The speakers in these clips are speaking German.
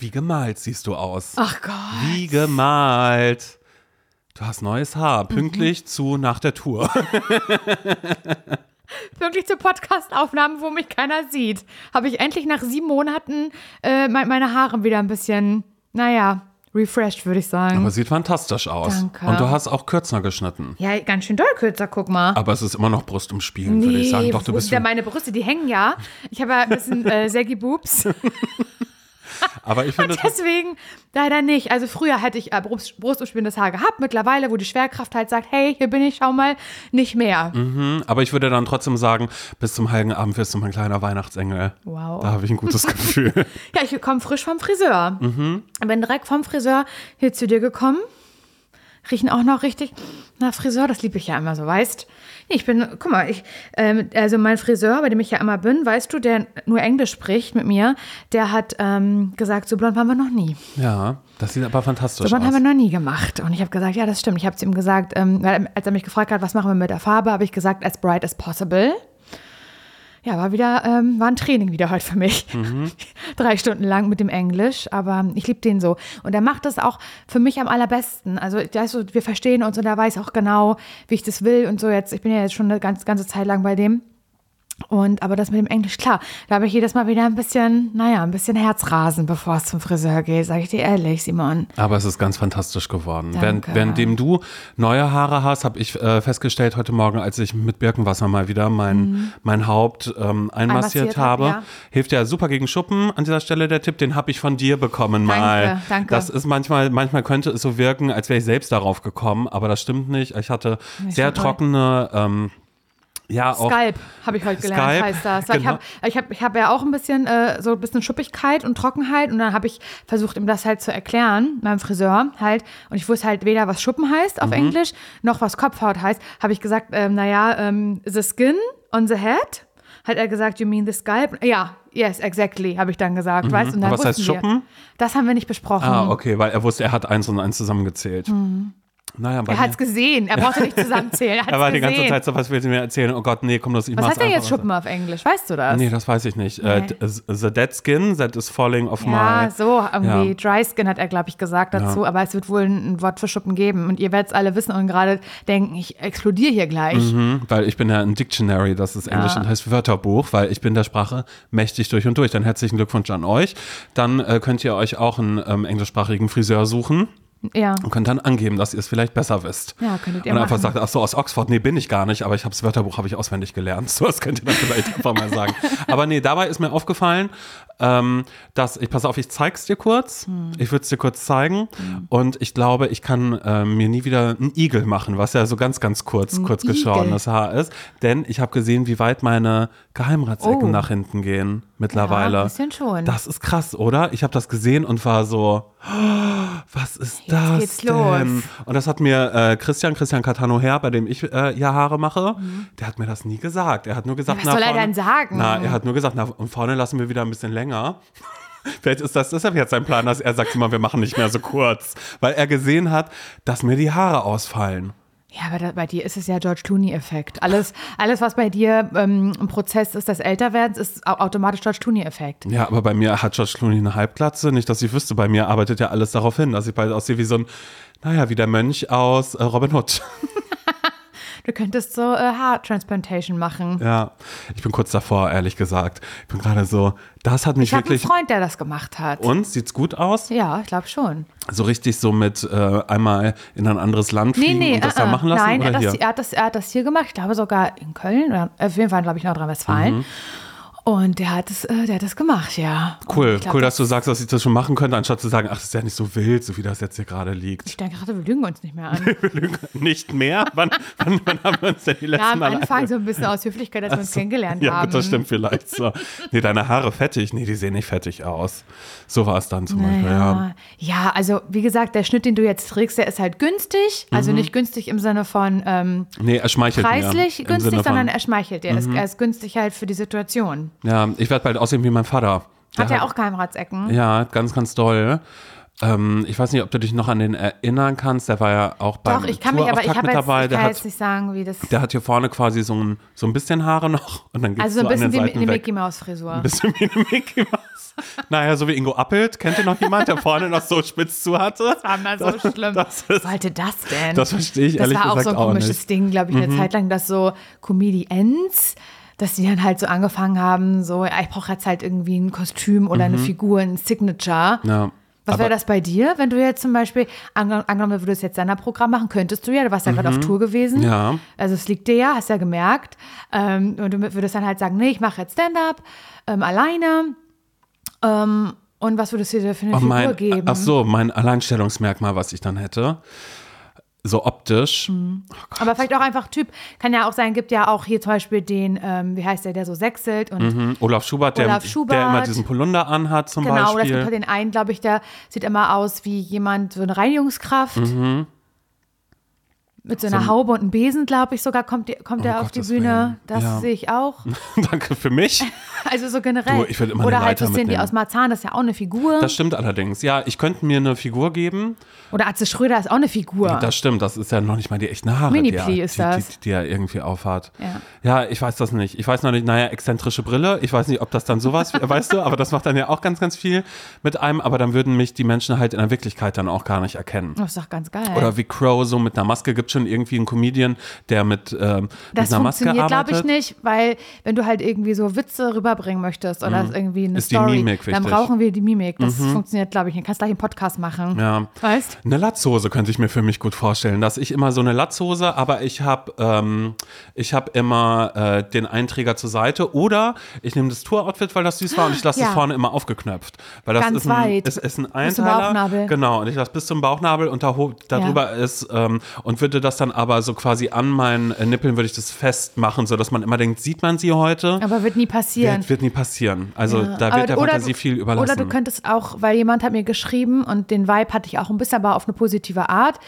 Wie gemalt siehst du aus. Ach Gott. Wie gemalt. Du hast neues Haar, pünktlich zu nach der Tour. Wirklich zur Podcast-Aufnahme, wo mich keiner sieht. Habe ich endlich nach sieben Monaten äh, me- meine Haare wieder ein bisschen, naja, refreshed, würde ich sagen. Aber sieht fantastisch aus. Danke. Und du hast auch kürzer geschnitten. ja, ganz schön doll kürzer, guck mal. Aber es ist immer noch Brust umspielen, würde ich sagen. Doch, du bist ja, meine Brüste, die hängen ja. Ich habe ja ein bisschen äh, Saggy Boobs. Aber ich finde, Deswegen leider nicht. Also früher hätte ich äh, Brust, brustumspielendes Haar gehabt. Mittlerweile, wo die Schwerkraft halt sagt, hey, hier bin ich, schau mal, nicht mehr. aber ich würde dann trotzdem sagen, bis zum heiligen Abend wirst du mein kleiner Weihnachtsengel. Wow. Da habe ich ein gutes Gefühl. Ja, ich komme frisch vom Friseur. Mhm. Bin direkt vom Friseur hier zu dir gekommen. Riechen auch noch richtig nach Friseur, das liebe ich ja immer so, weißt. Ich bin, guck mal, ich, ähm, also mein Friseur, bei dem ich ja immer bin, weißt du, der nur Englisch spricht mit mir, der hat ähm, gesagt, so blond waren wir noch nie. ja, das sieht aber fantastisch So blond aus. haben wir noch nie gemacht. Und ich habe gesagt, ja, das stimmt. Ich habe zu ihm gesagt, ähm, als er mich gefragt hat, was machen wir mit der Farbe, habe ich gesagt, as bright as possible. Ja, war wieder, ähm, war ein Training wieder heute für mich. Drei Stunden lang mit dem Englisch, aber ich liebe den so. Und er macht das auch für mich am allerbesten. Also, weißt du, wir verstehen uns und er weiß auch genau, wie ich das will und so jetzt. Ich bin ja jetzt schon eine ganz, ganze Zeit lang bei dem. Und aber das mit dem Englisch, klar, da habe ich jedes Mal wieder ein bisschen, naja, ein bisschen Herzrasen, bevor es zum Friseur geht, sage ich dir ehrlich, Simon. Aber es ist ganz fantastisch geworden. Danke. Während, währenddem du neue Haare hast, habe ich äh, festgestellt heute Morgen, als ich mit Birkenwasser mal wieder mein, mein Haupt ähm, einmassiert Einmassiert hab, habe. ja. Hilft ja super gegen Schuppen. An dieser Stelle der Tipp, den habe ich von dir bekommen mal. Danke, danke. Das ist manchmal, manchmal könnte es so wirken, als wäre ich selbst darauf gekommen, aber das stimmt nicht. Ich hatte Nicht sehr trockene, ähm, ja auch. Skalp habe ich heute gelernt, Skalp, heißt das. Genau. Ich habe ich hab, ja auch ein bisschen äh, so ein bisschen Schuppigkeit und Trockenheit und dann habe ich versucht, ihm das halt zu erklären, meinem Friseur halt. Und ich wusste halt weder, was Schuppen heißt auf Mhm. Englisch, noch was Kopfhaut heißt. Habe ich gesagt, ähm, naja, ähm, the skin on the head. Hat er gesagt, you mean the scalp? Ja, yes, exactly, habe ich dann gesagt. Weißt, und dann Mhm. was heißt wir. Schuppen? Das haben wir nicht besprochen. Ah, okay, weil er wusste, er hat eins und eins zusammengezählt. Naja. Er hat es gesehen. Er brauchte nicht zusammenzählen. Er, er war die ganze gesehen. Zeit so, was willst du mir erzählen? Oh Gott, nee, komm los, ich Was heißt denn jetzt. Schuppen auf Englisch? Weißt du das? Nee, das weiß ich nicht. Äh, Nee. d- the dead skin that is falling off Ja, my. so irgendwie. Ja. Dry Skin hat er, glaube ich, gesagt dazu, Ja. aber es wird wohl ein, ein Wort für Schuppen geben. Und ihr werdet es alle wissen und gerade denken, ich explodiere hier gleich. Mhm, weil ich bin ja ein Dictionary, das ist Englisch Ja. und heißt Wörterbuch, weil ich bin der Sprache mächtig durch und durch. Dann herzlichen Glückwunsch an euch. Dann äh, könnt ihr euch auch einen ähm, englischsprachigen Friseur suchen Ja. und könnt dann angeben, dass ihr es vielleicht besser wisst. Ja, könntet ihr und einfach machen. sagt, ach so, aus Oxford, nee, bin ich gar nicht, aber ich habe das Wörterbuch habe ich auswendig gelernt. So, das könnt ihr dann vielleicht einfach mal sagen. Aber nee, dabei ist mir aufgefallen, ähm, dass, ich pass auf, ich zeig's dir kurz. Hm. Ich würde es dir kurz zeigen. Und ich glaube, ich kann ähm, mir nie wieder einen Igel machen, was ja so ganz, ganz kurz, kurz Igel? geschorenes Haar ist. Denn ich habe gesehen, wie weit meine Geheimratsecken Oh. nach hinten gehen mittlerweile. Ja, ein bisschen schon. Das ist krass, oder? Ich habe das gesehen und war so, "Oh, was ist das geht's denn? los. Und das hat mir äh, Christian, Christian Catano her, bei dem ich äh, ja Haare mache, der hat mir das nie gesagt. Er hat nur gesagt, Mhm. was soll er vorne, denn sagen? Na, er hat nur gesagt, na, und vorne lassen wir wieder ein bisschen länger. Vielleicht ist das deshalb jetzt sein Plan, dass er sagt immer, wir machen nicht mehr so kurz, weil er gesehen hat, dass mir die Haare ausfallen. Ja, aber da, bei dir ist es ja George Clooney-Effekt. Alles, alles, was bei dir ähm, im Prozess ist, das Älterwerdens, ist au- automatisch George Clooney-Effekt. Ja, aber bei mir hat George Clooney eine Halbglatze. Nicht, dass ich wüsste, bei mir arbeitet ja alles darauf hin, dass ich bald aussehe wie so ein, naja, wie der Mönch aus äh, Robin Hood. Du könntest so äh, Haartransplantation machen. Ja, ich bin kurz davor, ehrlich gesagt. Ich bin gerade so, das hat mich Ich habe einen wirklich. Freund, der das gemacht hat. Und sieht's gut aus? Ja, ich glaube schon. So richtig so mit äh, einmal in ein anderes Land Nee, fliegen nee, und das äh, da äh. machen lassen Nein, oder er, hat hier? das, er, hat das, er hat das hier gemacht. Ich glaube sogar in Köln oder auf jeden Fall, glaube ich, Nordrhein-Westfalen. Mhm. Und der hat es, äh, der hat das gemacht, ja. Cool, glaub, cool, dass du sagst, dass ich das schon machen könnte, anstatt zu sagen, ach, das ist ja nicht so wild, so wie das jetzt hier gerade liegt. Ich denke gerade, wir lügen uns nicht mehr an. Wir lügen nicht mehr? Wann, wann, wann haben wir uns denn die letzten Ja, am Mal Anfang so ein bisschen aus Höflichkeit, dass wir uns kennengelernt Ja, haben. gut, das stimmt vielleicht so. Nee, deine Haare fettig. Nee, die sehen nicht fettig aus. So war es dann zum Beispiel, ja. Ja. ja, also wie gesagt, der Schnitt, den du jetzt trägst, der ist halt günstig. Also nicht günstig im Sinne von ähm, Nee, er schmeichelt preislich mir. günstig, Mhm. sondern er schmeichelt dir. Ist- Er ist günstig halt für die Situation. Ja, ich werde bald aussehen wie mein Vater. Hat er auch Geheimratsecken? Ja, ganz, ganz doll. Ähm, ich weiß nicht, ob du dich noch an den erinnern kannst. Der war ja auch beim Doch, ich kann mich, aber ich jetzt, dabei. ich Der kann hat, jetzt nicht sagen, wie das. der hat hier vorne quasi so ein, so ein bisschen Haare noch und dann geht's Also so ein bisschen wie eine. Mickey Maus Frisur. Ein bisschen wie eine Mickey Maus. naja, so wie Ingo Appelt. Kennt ihr noch jemand, der vorne noch so spitz zu hatte? Das war mal so schlimm. Das, ist, Was sollte das denn? das verstehe ich Das ehrlich war auch gesagt so ein auch komisches nicht. Mhm. Ding, glaube ich, eine Zeit lang, dass so Comedians, dass die dann halt so angefangen haben, so, ja, ich brauche jetzt halt irgendwie ein Kostüm oder eine Figur, ein Signature. Mhm. Ja. Was wäre das bei dir, wenn du jetzt zum Beispiel, ange- angenommen, du würdest jetzt Senderprogramm machen, könntest du ja, du warst ja gerade auf Tour gewesen. Mhm. Ja. Also es liegt dir ja, hast ja gemerkt. Ähm, und du würdest dann halt sagen, nee, ich mache jetzt Stand-up ähm, alleine. Ähm, und was würdest du dir für eine Oh, Figur mein, geben? ach so, mein Alleinstellungsmerkmal, was ich dann hätte. So optisch. Mhm. Aber vielleicht auch einfach Typ. Kann ja auch sein, gibt ja auch hier zum Beispiel den, ähm, wie heißt der, der so sechselt und Mhm. Olaf Schubert, der, Olaf der Schubert. immer diesen Polunder anhat zum genau, oder es Beispiel. gibt halt den einen, glaube ich, der sieht immer aus wie jemand, so eine Reinigungskraft. Mit so einer. So ein- Haube und einem Besen, glaube ich, sogar kommt, die, kommt Oh, er auf Gottes die Bühne. Willen. Das Ja. sehe ich auch. Danke für mich. Also so generell. Du, ich würd immer Oder eine halt Leiter Cindy mitnehmen. aus Marzahn, das ist ja auch eine Figur. Das stimmt allerdings. Ja, ich könnte mir eine Figur geben. Oder Atze Schröder ist auch eine Figur. Das stimmt, das ist ja noch nicht mal die echten Haare, die, Mini-Pli er, ist die, das. Die, die er irgendwie aufhat. Ja. ja, ich weiß das nicht. Ich weiß noch nicht, naja, exzentrische Brille. Ich weiß nicht, ob das dann sowas, weißt du, aber das macht dann ja auch ganz, ganz viel mit einem. Aber dann würden mich die Menschen halt in der Wirklichkeit dann auch gar nicht erkennen. das ist doch ganz geil. Oder wie Crow so mit einer Maske. Gibt schon irgendwie einen Comedian, der mit, ähm, das mit einer Maske funktioniert, glaube arbeitet? ich, nicht, weil wenn du halt irgendwie so Witze rüberbringen möchtest oder irgendwie eine Mhm. Ist die Story, Mimik dann wichtig. Mhm. brauchen wir die Mimik. Das funktioniert, glaube ich, nicht. Kannst gleich einen Podcast machen. Ja. Weißt? Eine Latzhose könnte ich mir für mich gut vorstellen, dass ich immer so eine Latzhose, aber ich habe ähm, ich habe immer äh, den Einträger zur Seite oder ich nehme das Tour-Outfit, weil das süß war und ich lasse Ja. es vorne immer aufgeknöpft, weil das Ganz ist ein, weit. ist, ist ein Bis zum Einteiler. Bauchnabel. Genau und ich lasse bis zum Bauchnabel und da, darüber ist ähm, und würde das dann aber so quasi an meinen äh, Nippeln würde ich das festmachen, so dass man immer denkt, sieht man sie heute? Aber wird nie passieren. Wird, wird nie passieren. Also Ja. da Aber- wird der oder Fantasie du- viel überlassen. Oder du könntest auch, weil jemand hat mir geschrieben und den Vibe hatte ich auch ein bisschen, aber auf eine positive Art,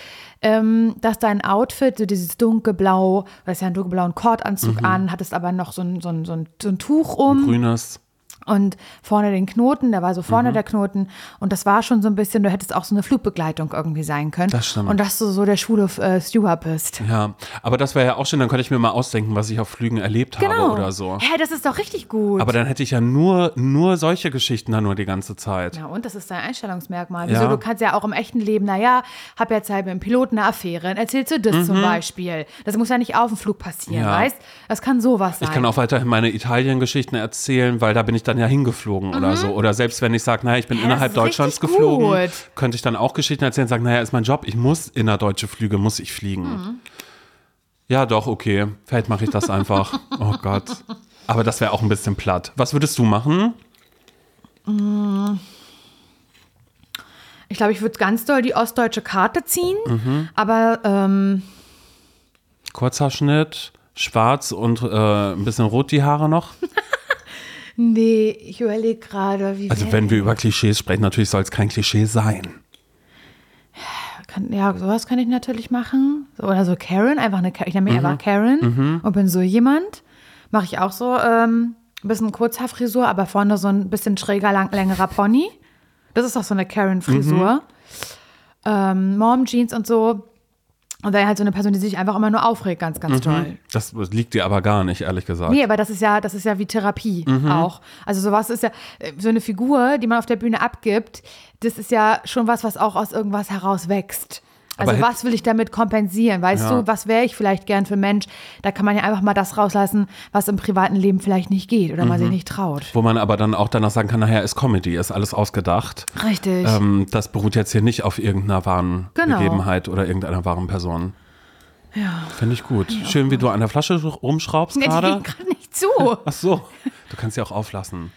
ähm, dass dein Outfit, so dieses dunkelblau, du hast ja einen dunkelblauen Kordanzug Mhm. an, hattest aber noch so ein, so ein, so ein, so ein Tuch um Grünes. Und vorne den Knoten, da war so vorne Mhm. der Knoten und das war schon so ein bisschen, du hättest auch so eine Flugbegleitung irgendwie sein können. Das stimmt. Und dass du so der schwule äh, Steward bist. Ja, aber das wäre ja auch schön, dann könnte ich mir mal ausdenken, was ich auf Flügen erlebt Genau. habe oder so. Hä, das ist doch richtig gut. Aber dann hätte ich ja nur, nur solche Geschichten dann nur die ganze Zeit. Ja, und das ist dein Einstellungsmerkmal. Wieso? Ja. Du kannst ja auch im echten Leben, naja, hab jetzt halt mit dem Piloten eine Affäre, erzählst du das zum Beispiel. Das muss ja nicht auf dem Flug passieren, Mhm. Ja. weißt? Das kann sowas sein. Ich kann auch weiterhin meine Italien-Geschichten erzählen, weil da bin ich dann ja hingeflogen oder so. Oder selbst wenn ich sage, naja, ich bin Ja, innerhalb Mhm. Deutschlands geflogen, gut. könnte ich dann auch Geschichten erzählen und sagen, naja, ist mein Job, ich muss innerdeutsche Flüge, muss ich fliegen. Mhm. Ja, doch, okay. Vielleicht mache ich das einfach. oh Gott. Aber das wäre auch ein bisschen platt. Was würdest du machen? ich glaube, ich würde ganz doll die ostdeutsche Karte ziehen, Mhm. aber ähm, Kurzhaarschnitt, schwarz und äh, ein bisschen rot die Haare noch. nee, ich überlege gerade, wie Also wenn wir über Klischees sprechen, natürlich soll es kein Klischee sein. kann, ja, sowas kann ich natürlich machen. So, oder so Karen, einfach eine, ich nenne mich Mhm. einfach Karen und bin so jemand. Mache ich auch so ähm, ein bisschen Kurzhaarfrisur, aber vorne so ein bisschen schräger, lang, längerer Pony. Das ist auch so eine Karen-Frisur. Mhm. Ähm, Mom-Jeans und so. Und dann halt so eine Person, die sich einfach immer nur aufregt, ganz, ganz Mhm. toll. Das liegt dir aber gar nicht, ehrlich gesagt. Nee, aber das ist ja, das ist ja wie Therapie Mhm. auch. Also sowas ist ja, äh, so eine Figur, die man auf der Bühne abgibt, das ist ja schon was, was auch aus irgendwas heraus wächst. Also Aber was will ich damit kompensieren? Weißt Ja. du, was wäre ich vielleicht gern für Mensch? Da kann man ja einfach mal das rauslassen, was im privaten Leben vielleicht nicht geht oder man Mhm. sich nicht traut. Wo man aber dann auch danach sagen kann, nachher ist Comedy, ist alles ausgedacht. Richtig. Ähm, das beruht jetzt hier nicht auf irgendeiner wahren Genau. Begebenheit oder irgendeiner wahren Person. ja. Finde ich gut. Schön, wie du an der Flasche rumschraubst Nee, die gerade. geht gerade nicht zu. Ach so, du kannst sie auch auflassen.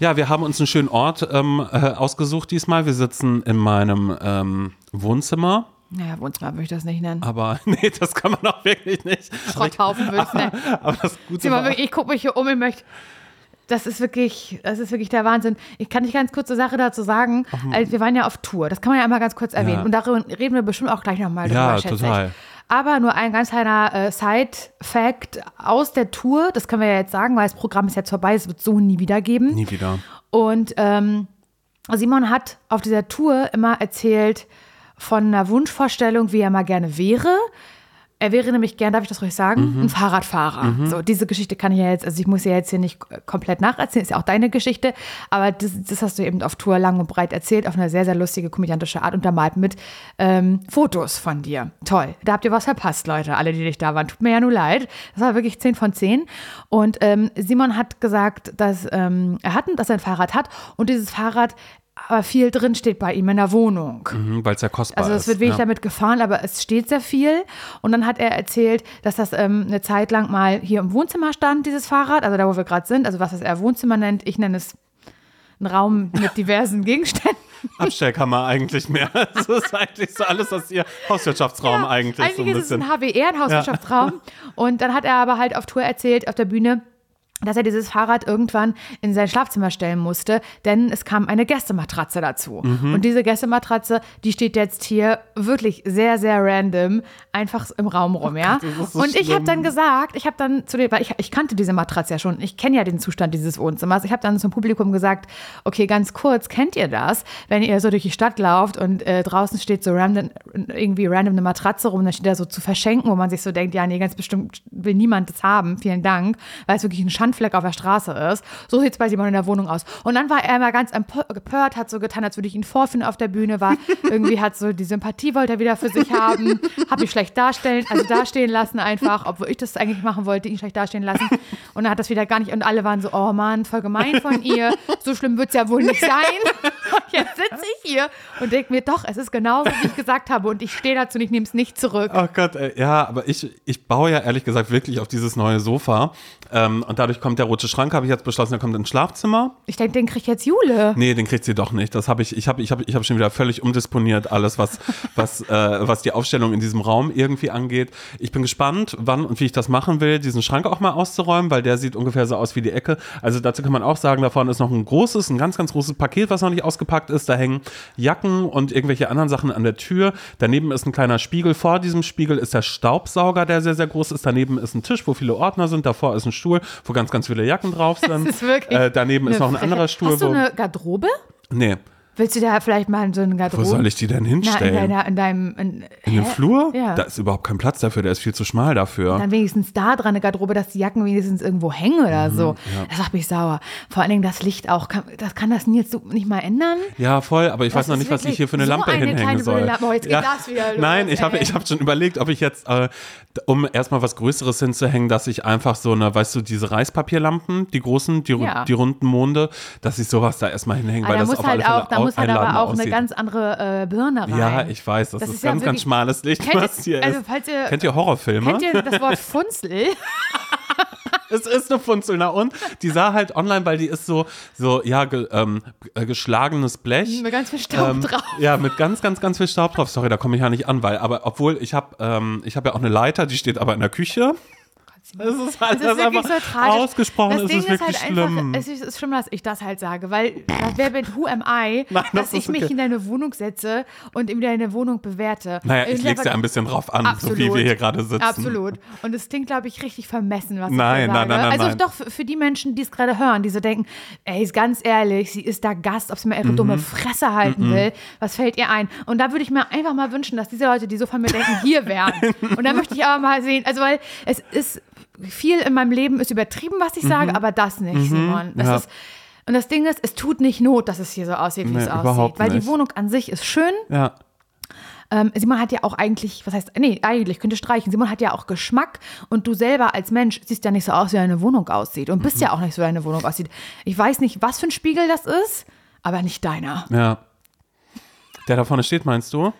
Ja. wir haben uns einen schönen Ort ähm, äh, ausgesucht diesmal. Wir sitzen in meinem ähm, Wohnzimmer. Naja, Wohnzimmer würde ich das nicht nennen. Aber nee, das kann man auch wirklich nicht. Schrotthaufen würde ich es nennen. Aber das Gute war, wirklich, ich gucke mich hier um und möchte. Das ist wirklich, das ist wirklich der Wahnsinn. Ich kann nicht ganz kurz eine Sache dazu sagen. Also wir waren ja auf Tour. Das kann man ja einmal ganz kurz erwähnen. Ja. Und darüber reden wir bestimmt auch gleich nochmal drüber, Ja, schätze total. ich. Aber nur ein ganz kleiner äh, Side-Fact aus der Tour. Das können wir ja jetzt sagen, weil das Programm ist jetzt vorbei. Es wird so nie wieder geben. nie wieder. Und ähm, Simon hat auf dieser Tour immer erzählt von einer Wunschvorstellung, wie er mal gerne wäre. Er wäre nämlich gern, darf ich das ruhig sagen, ein Fahrradfahrer. So, diese Geschichte kann ich ja jetzt, also ich muss ja jetzt hier nicht komplett nacherzählen, ist ja auch deine Geschichte, aber das, das hast du eben auf Tour lang und breit erzählt, auf eine sehr, sehr lustige, komödiantische Art, untermalt mit ähm, Fotos von dir. Toll. Da habt ihr was verpasst, Leute, alle, die nicht da waren. Tut mir ja nur leid. Das war wirklich 10 von 10. Und ähm, Simon hat gesagt, dass ähm, er hat, dass er ein Fahrrad hat und dieses Fahrrad aber viel drin steht bei ihm in der Wohnung. Mhm, Weil es ja kostbar Also ist. es wird wenig ja. damit gefahren, aber es steht sehr viel. Und dann hat er erzählt, dass das ähm, eine Zeit lang mal hier im Wohnzimmer stand, dieses Fahrrad, also da, wo wir gerade sind, also was das er Wohnzimmer nennt. Ich nenne es einen Raum mit diversen Gegenständen. Abstellkammer eigentlich mehr. Das ist eigentlich so alles aus ihr Hauswirtschaftsraum eigentlich so Eigentlich ein ist es bisschen. ein HWR, ein Hauswirtschaftsraum. Und dann hat er aber halt auf Tour erzählt, auf der Bühne, dass er dieses Fahrrad irgendwann in sein Schlafzimmer stellen musste, denn es kam eine Gästematratze dazu. Mhm. Und diese Gästematratze, die steht jetzt hier wirklich sehr, sehr random einfach im Raum rum, ja. das ist so und ich habe dann gesagt, ich habe dann zu dem, weil ich, ich kannte diese Matratze ja schon, ich kenne ja den Zustand dieses Wohnzimmers. Ich habe dann zum Publikum gesagt, okay, ganz kurz, kennt ihr das, wenn ihr so durch die Stadt lauft und äh, draußen steht so random, irgendwie random eine Matratze rum, dann steht da so zu verschenken, wo man sich so denkt, ja, nee, ganz bestimmt will niemand das haben, vielen Dank, weil es wirklich ein Schandfleck auf der Straße ist. So sieht es bei Simon in der Wohnung aus. Und dann war er immer ganz empört, hat so getan, als würde ich ihn vorfinden auf der Bühne, war irgendwie hat so die Sympathie wollte er wieder für sich haben, habe ich schlecht darstellen, also dastehen lassen einfach, obwohl ich das eigentlich machen wollte, ihn schlecht dastehen lassen. Und er hat das wieder gar nicht, und alle waren so, oh Mann, voll gemein von ihr, so schlimm wird es ja wohl nicht sein. Und jetzt sitze ich hier und denke mir, doch, es ist genauso, wie ich gesagt habe und ich stehe dazu und ich nehme es nicht zurück. Oh Gott, ey, ja, aber ich, ich baue ja ehrlich gesagt wirklich auf dieses neue Sofa. Ähm, und dadurch kommt der rote Schrank, habe ich jetzt beschlossen, der kommt ins Schlafzimmer. Ich denke, den kriegt jetzt Jule. Nee, den kriegt sie doch nicht. Das habe ich, ich habe ich hab, ich hab schon wieder völlig umdisponiert, alles, was, was, äh, was die Aufstellung in diesem Raum irgendwie angeht. Ich bin gespannt, wann und wie ich das machen will, diesen Schrank auch mal auszuräumen, weil der sieht ungefähr so aus wie die Ecke. Also dazu kann man auch sagen, da vorne ist noch ein großes, ein ganz, ganz großes Paket, was noch nicht ausgepackt ist. Da hängen Jacken und irgendwelche anderen Sachen an der Tür. Daneben ist ein kleiner Spiegel. Vor diesem Spiegel ist der Staubsauger, der sehr, sehr groß ist. Daneben ist ein Tisch, wo viele Ordner sind. Davor ist ein Stuhl, wo ganz, ganz viele Jacken drauf sind. ist wirklich äh, daneben ist noch ein anderer Stuhl, Hast du eine Garderobe? Nee. Willst du da vielleicht mal so eine Wo Garderobe? soll ich die denn Na, hinstellen? in, deiner, in deinem. In, in dem? Flur? Ja. Da ist überhaupt kein Platz dafür, der ist viel zu schmal dafür. Dann wenigstens da dran eine Garderobe, dass die Jacken wenigstens irgendwo hängen oder Mhm, so. Das macht mich sauer. Vor allen Dingen das Licht auch. Kann, das kann das jetzt so nicht mal ändern? Ja, voll, aber ich Das weiß noch nicht, was ich hier für eine so Lampe eine hinhängen soll. Lampe. Oh, jetzt geht das wieder los, Nein, ich habe ich hab schon überlegt, ob ich jetzt, äh, um erstmal was Größeres hinzuhängen, dass ich einfach so eine, weißt du, diese Reispapierlampen, die großen, die, Ja. die runden Monde, dass ich sowas da erstmal hinhänge, Aber weil da das auf halt alle Fälle auch, muss halt aber auch eine aussieht. ganz andere äh, Birne rein. Ja, ich weiß, das, Das ist, ist ja ganz, ganz wirklich- schmales Licht, Kennt ihr- was hier also ist. falls ihr- Kennt ihr Horrorfilme? Kennt ihr das Wort Funzel? Es ist eine Funzel. Na und? Die sah halt online, weil die ist so, so ja, ge, ähm, äh, geschlagenes Blech. Mit ganz viel Staub ähm, drauf. Ja, mit ganz, ganz, ganz viel Staub drauf. Sorry, da komme ich ja nicht an, weil, aber obwohl ich habe ähm, ich habe ja auch eine Leiter, die steht aber in der Küche. Es ist halt Es ist wirklich so tragisch. ausgesprochen, das es Ding ist wirklich halt schlimm. Einfach, es ist, es ist schlimm, dass ich das halt sage, weil wer bin, who am I, Nein, das dass ist ich mich okay. in deine Wohnung setze und in deine Wohnung bewerte. naja, ich Und leg's ja ein bisschen drauf an, Absolut. so wie wir hier gerade sitzen. Absolut. Und es klingt, glaube ich, richtig vermessen, was Nein, ich nein, sage. nein, nein, also nein. doch für, für die Menschen, die es gerade hören, die so denken, ey, ist ganz ehrlich, sie ist da Gast, ob sie mal ihre Mhm. dumme Fresse halten will, was fällt ihr ein? Und da würde ich mir einfach mal wünschen, dass diese Leute, die so von mir denken, hier wären. Und da möchte ich aber mal sehen, also weil es ist, viel in meinem Leben ist übertrieben, was ich sage, aber das nicht, Simon. Das Mhm. ja. ist, und das Ding ist, es tut nicht Not, dass es hier so aussieht, wie Nee, es aussieht. Weil die nicht. Wohnung an sich ist schön, Ja. ähm, Simon hat ja auch eigentlich, was heißt, nee, eigentlich könnte streichen. Simon hat ja auch Geschmack und du selber als Mensch siehst ja nicht so aus, wie deine Wohnung aussieht und Mhm. bist ja auch nicht so, wie deine Wohnung aussieht. Ich weiß nicht, was für ein Spiegel das ist, aber nicht deiner. Ja. Der da vorne steht, meinst du?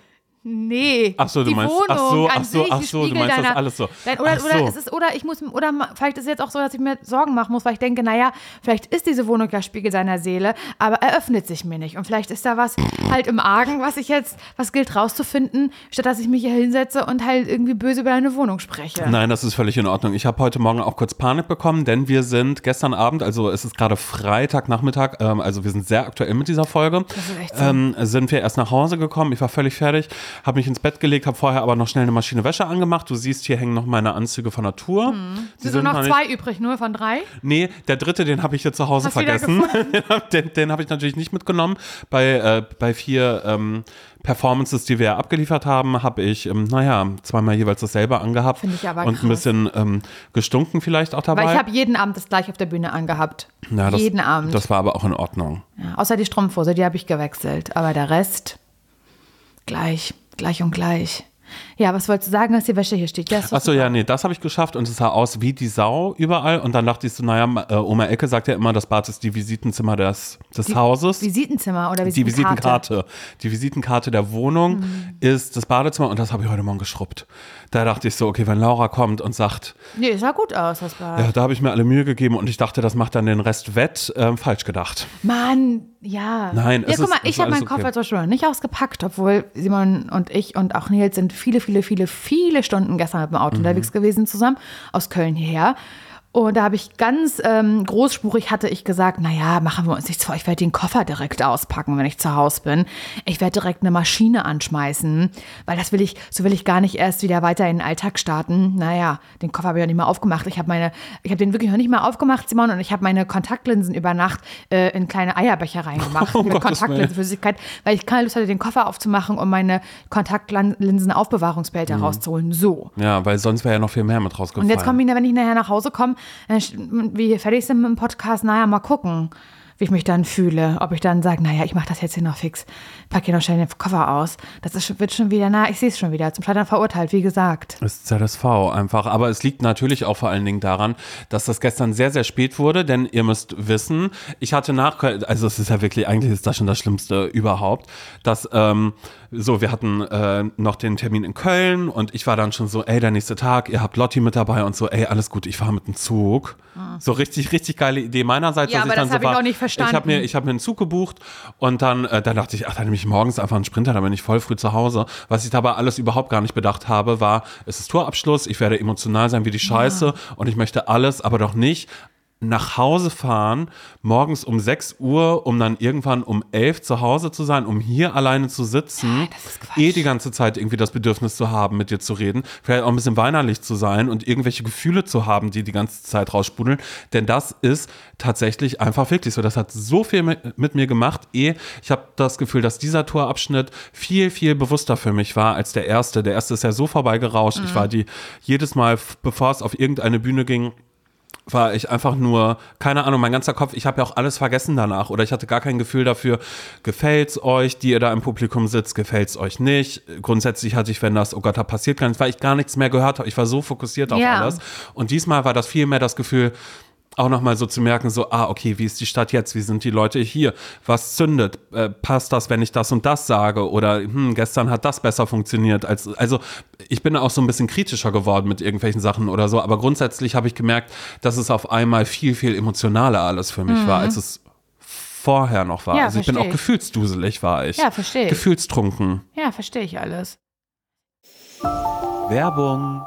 Nee. Ach so, du die meinst- Wohnung ach so, ach so, sich, ach so, du meinst das deiner, alles so. Dein, oder, so. oder es ist, oder ich muss, oder vielleicht ist es jetzt auch so, dass ich mir Sorgen machen muss, weil ich denke, naja, vielleicht ist diese Wohnung der Spiegel seiner Seele, aber er öffnet sich mir nicht. Und vielleicht ist da was halt im Argen, was ich jetzt, was gilt rauszufinden, statt dass ich mich hier hinsetze und halt irgendwie böse über eine Wohnung spreche. Nein, das ist völlig in Ordnung. Ich habe heute Morgen auch kurz Panik bekommen, denn wir sind gestern Abend, also es ist gerade Freitagnachmittag, ähm, also wir sind sehr aktuell mit dieser Folge, so. ähm, sind wir erst nach Hause gekommen. Ich war völlig fertig habe mich ins Bett gelegt, habe vorher aber noch schnell eine Maschine Wäsche angemacht. Du siehst, hier hängen noch meine Anzüge von Natur. Mhm. Die sind, sind noch zwei übrig, nur von drei? Nee, der dritte, den habe ich jetzt zu Hause Hast vergessen. den, den habe ich natürlich nicht mitgenommen. Bei, äh, bei vier ähm, Performances, die wir abgeliefert haben, habe ich, ähm, naja, zweimal jeweils dasselbe angehabt. Finde ich aber Und krass. ein bisschen ähm, gestunken vielleicht auch dabei. Weil ich habe jeden Abend das gleich auf der Bühne angehabt. Ja, das, jeden Abend. Das war aber auch in Ordnung. Ja, außer die Strumpfhose, die habe ich gewechselt. Aber der Rest gleich, gleich und gleich. Ja, was wolltest du sagen, dass die Wäsche hier steht? Ja, Achso, ja, nee, das habe ich geschafft und es sah aus wie die Sau überall. Und dann dachte ich so, naja, äh, Oma Ecke sagt ja immer, das Bad ist die Visitenzimmer des, des die Hauses. Visitenzimmer oder Visitenkarte? Die Visitenkarte. Die Visitenkarte der Wohnung mhm. ist das Badezimmer und das habe ich heute Morgen geschrubbt. Da dachte ich so, okay, wenn Laura kommt und sagt. Nee, es sah gut aus, das Bad. Ja, da habe ich mir alle Mühe gegeben und ich dachte, das macht dann den Rest wett. Ähm, falsch gedacht. Mann, ja. Nein, ja, guck mal, ist, ich habe meinen okay. Koffer zum Beispiel noch nicht ausgepackt, obwohl Simon und ich und auch Nils sind viele, viele, viele, viele Stunden gestern mit dem Auto mhm. unterwegs gewesen zusammen, aus Köln hierher. Und da habe ich ganz ähm, großspurig hatte ich gesagt, naja, machen wir uns nichts vor, ich werde den Koffer direkt auspacken, wenn ich zu Hause bin. Ich werde direkt eine Maschine anschmeißen, weil das will ich, so will ich gar nicht erst wieder weiter in den Alltag starten. Naja, den Koffer habe ich ja nicht mehr aufgemacht. Ich habe meine, ich habe den wirklich noch nicht mal aufgemacht, Simon, und ich habe meine Kontaktlinsen über Nacht äh, in kleine Eierbecher reingemacht. Oh, mit Kontaktlinsenflüssigkeit, weil ich keine Lust hatte, den Koffer aufzumachen, um meine Kontaktlinsen-Aufbewahrungsbehälter mhm. rauszuholen. So. Ja, weil sonst wäre ja noch viel mehr mit rausgefallen. Und jetzt komme ich, wenn ich nachher nach Hause komme, wie wir fertig sind mit dem Podcast, naja, mal gucken wie ich mich dann fühle. Ob ich dann sage, naja, ich mache das jetzt hier noch fix, packe hier noch schnell den Koffer aus. Das ist, wird schon wieder, na, ich sehe es schon wieder, zum Scheitern verurteilt, wie gesagt. Das ist ZSV einfach. Aber es liegt natürlich auch vor allen Dingen daran, dass das gestern sehr, sehr spät wurde, denn ihr müsst wissen, ich hatte nach, also es ist ja wirklich, eigentlich ist das schon das Schlimmste überhaupt, dass, ähm, so, wir hatten äh, noch den Termin in Köln und ich war dann schon so, ey, der nächste Tag, ihr habt Lotti mit dabei und so, ey, alles gut, ich fahre mit dem Zug. Ah. So richtig, richtig geile Idee meinerseits. Ja, dass aber ich dann das so habe ich auch nicht verstanden. Ich habe mir, hab mir einen Zug gebucht und dann, äh, dann dachte ich, ach, dann nehme ich morgens einfach einen Sprinter, dann bin ich voll früh zu Hause. Was ich dabei alles überhaupt gar nicht bedacht habe, war, es ist Torabschluss, ich werde emotional sein wie die Scheiße ja. und ich möchte alles, aber doch nicht nach Hause fahren, morgens um 6 Uhr, um dann irgendwann um 11 zu Hause zu sein, um hier alleine zu sitzen, eh die ganze Zeit irgendwie das Bedürfnis zu haben, mit dir zu reden, vielleicht auch ein bisschen weinerlich zu sein und irgendwelche Gefühle zu haben, die die ganze Zeit raussprudeln. Denn das ist tatsächlich einfach wirklich so. Das hat so viel mit, mit mir gemacht. Eh, ich habe das Gefühl, dass dieser Torabschnitt viel, viel bewusster für mich war als der erste. Der erste ist ja so vorbeigerauscht. Mhm. Ich war die jedes Mal, bevor es auf irgendeine Bühne ging, war ich einfach nur, keine Ahnung, mein ganzer Kopf, ich habe ja auch alles vergessen danach oder ich hatte gar kein Gefühl dafür, gefällt's euch, die ihr da im Publikum sitzt, gefällt's euch nicht. Grundsätzlich hatte ich, wenn das, oh Gott, da passiert gar nichts, weil ich gar nichts mehr gehört habe. Ich war so fokussiert auf ja. alles. Und diesmal war das viel mehr das Gefühl, auch nochmal so zu merken, so, ah, okay, wie ist die Stadt jetzt? Wie sind die Leute hier? Was zündet? Äh, passt das, wenn ich das und das sage? Oder hm, gestern hat das besser funktioniert. Als, also ich bin auch so ein bisschen kritischer geworden mit irgendwelchen Sachen oder so, aber grundsätzlich habe ich gemerkt, dass es auf einmal viel, viel emotionaler alles für mich mhm. war, als es vorher noch war. Ja, also ich bin auch gefühlsduselig, war ich. Ja, verstehe. Gefühlstrunken. Ja, verstehe ich alles. Werbung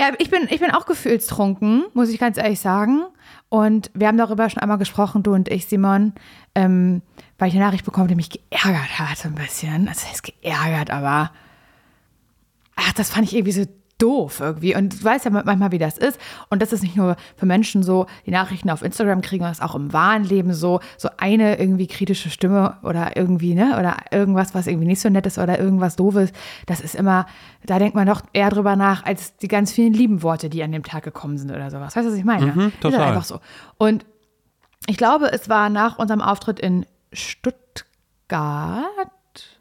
Ja, ich bin, ich bin auch gefühlstrunken, muss ich ganz ehrlich sagen. Und wir haben darüber schon einmal gesprochen, du und ich, Simon, ähm, weil ich eine Nachricht bekommen, die mich geärgert hat ein bisschen. Also heißt geärgert, aber ach, das fand ich irgendwie so doof irgendwie. Und du weißt ja manchmal, wie das ist. Und das ist nicht nur für Menschen so, die Nachrichten auf Instagram kriegen, das ist auch im wahren Leben so, so eine irgendwie kritische Stimme oder irgendwie, ne, oder irgendwas, was irgendwie nicht so nett ist oder irgendwas doofes. Das ist immer, da denkt man doch eher drüber nach, als die ganz vielen lieben Worte, die an dem Tag gekommen sind oder sowas. Weißt du, was ich meine? Mhm, Ist total. einfach so. Und ich glaube, es war nach unserem Auftritt in Stuttgart.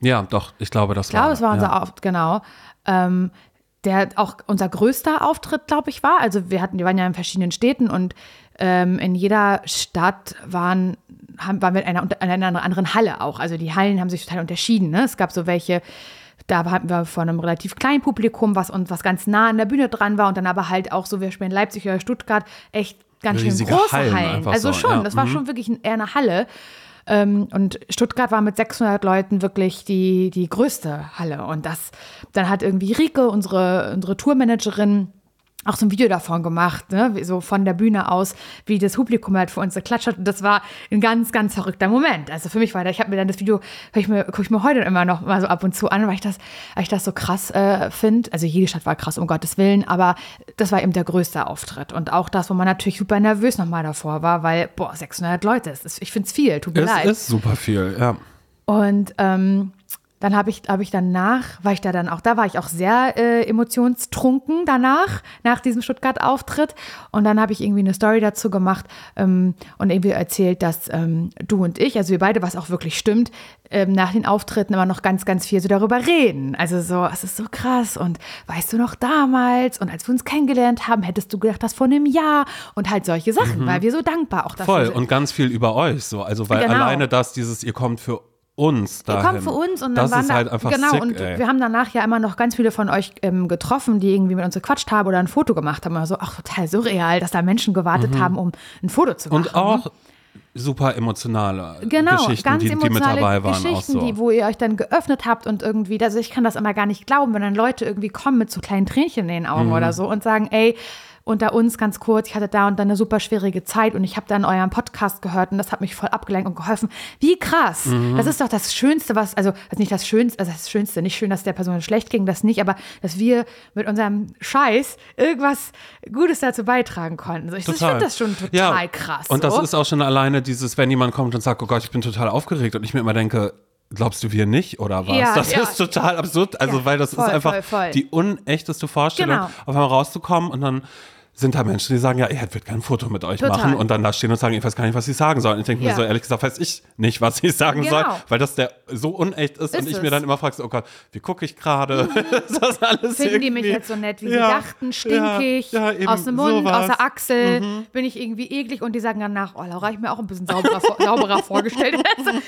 Ja, doch, ich glaube, das Ich glaube, war. es war unser ja. Auftritt, genau. Ähm, der auch unser größter Auftritt, glaube ich, war. Also wir hatten, wir waren ja in verschiedenen Städten und ähm, in jeder Stadt waren, haben, waren wir in einer, in einer anderen Halle auch. Also die Hallen haben sich total unterschieden. Ne? Es gab so welche, da hatten wir vor einem relativ kleinen Publikum, was und was ganz nah an der Bühne dran war und dann aber halt auch so, wir spielen in Leipzig oder Stuttgart, echt ganz schön große Hallen Hallen. Also so, schon, ja. das war Mhm. schon wirklich eher eine Halle. Ähm, und Stuttgart war mit 600 Leuten wirklich die, die größte Halle. Und das, dann hat irgendwie Rike, unsere, unsere Tourmanagerin, auch so ein Video davon gemacht, ne? so von der Bühne aus, wie das Publikum halt für uns geklatscht hat. Und das war ein ganz, ganz verrückter Moment. Also für mich war das, ich habe mir dann das Video, gucke ich, mir- guck ich mir heute immer noch mal so ab und zu an, weil ich das, weil ich das so krass äh, finde. Also jede Stadt war krass, um Gottes Willen, aber das war eben der größte Auftritt. Und auch das, wo man natürlich super nervös nochmal davor war, weil, boah, 600 Leute, ist, ich finde es viel, tut mir Es leid. ist super viel, ja. Und ähm, dann habe ich, hab ich danach, war ich da dann auch, da war ich auch sehr äh, emotionstrunken danach, nach diesem Stuttgart-Auftritt. Und dann habe ich irgendwie eine Story dazu gemacht ähm, und irgendwie erzählt, dass ähm, du und ich, also wir beide, was auch wirklich stimmt, ähm, nach den Auftritten immer noch ganz, ganz viel so darüber reden. Also so, es ist so krass und weißt du noch damals und als wir uns kennengelernt haben, hättest du gedacht, das vor einem Jahr und halt solche Sachen, weil wir so dankbar auch dafür Voll. sind. Und ganz viel über euch so. Also, weil Genau. alleine das, dieses, ihr kommt für uns Ihr dahin. kommt für uns und dann das waren ist da, halt einfach genau sick, und ey. wir haben danach ja immer noch ganz viele von euch ähm, getroffen, die irgendwie mit uns gequatscht haben oder ein Foto gemacht haben. Also auch total surreal, dass da Menschen gewartet haben, um ein Foto zu machen. Mhm. Und auch super emotionale Genau, Geschichten, ganz die, die mit emotionale dabei waren. Geschichten, auch so. die, wo ihr euch dann geöffnet habt und irgendwie, also ich kann das immer gar nicht glauben, wenn dann Leute irgendwie kommen mit so kleinen Tränchen in den Augen Mhm. oder so und sagen, ey, unter uns ganz kurz, ich hatte da und dann eine super schwierige Zeit und ich habe dann euren Podcast gehört und das hat mich voll abgelenkt und geholfen. Wie krass. Mhm. Das ist doch das Schönste, was, also nicht das Schönste, also das Schönste, nicht schön, dass der Person schlecht ging, das nicht, aber dass wir mit unserem Scheiß irgendwas Gutes dazu beitragen konnten. Ich, ich finde das schon total ja. krass. Und das so. ist auch schon alleine dieses, wenn jemand kommt und sagt, oh Gott, ich bin total aufgeregt und ich mir immer denke, glaubst du wir nicht oder was? Ja, das ja. ist total absurd. Also, Ja, weil das voll, ist einfach voll, voll. die unechteste Vorstellung, Genau. auf einmal rauszukommen und dann sind da Menschen, die sagen, ja, ich würde gerne ein Foto mit euch Total. machen und dann da stehen und sagen, ich weiß gar nicht, was sie sagen sollen. Ich denke mir Ja. so, ehrlich gesagt, weiß ich nicht, was ich sagen Genau. soll, weil das der so unecht ist, und Ist ich mir es. dann immer frage, so, oh Gott, wie gucke ich gerade? ist das alles Finden die mich irgendwie- jetzt so nett, wie Ja, sie dachten, stinkig, ja, ja, aus dem Mund, sowas. aus der Achsel, bin ich irgendwie eklig und die sagen danach, oh Laura, ich mir auch ein bisschen sauberer, sauberer vorgestellt.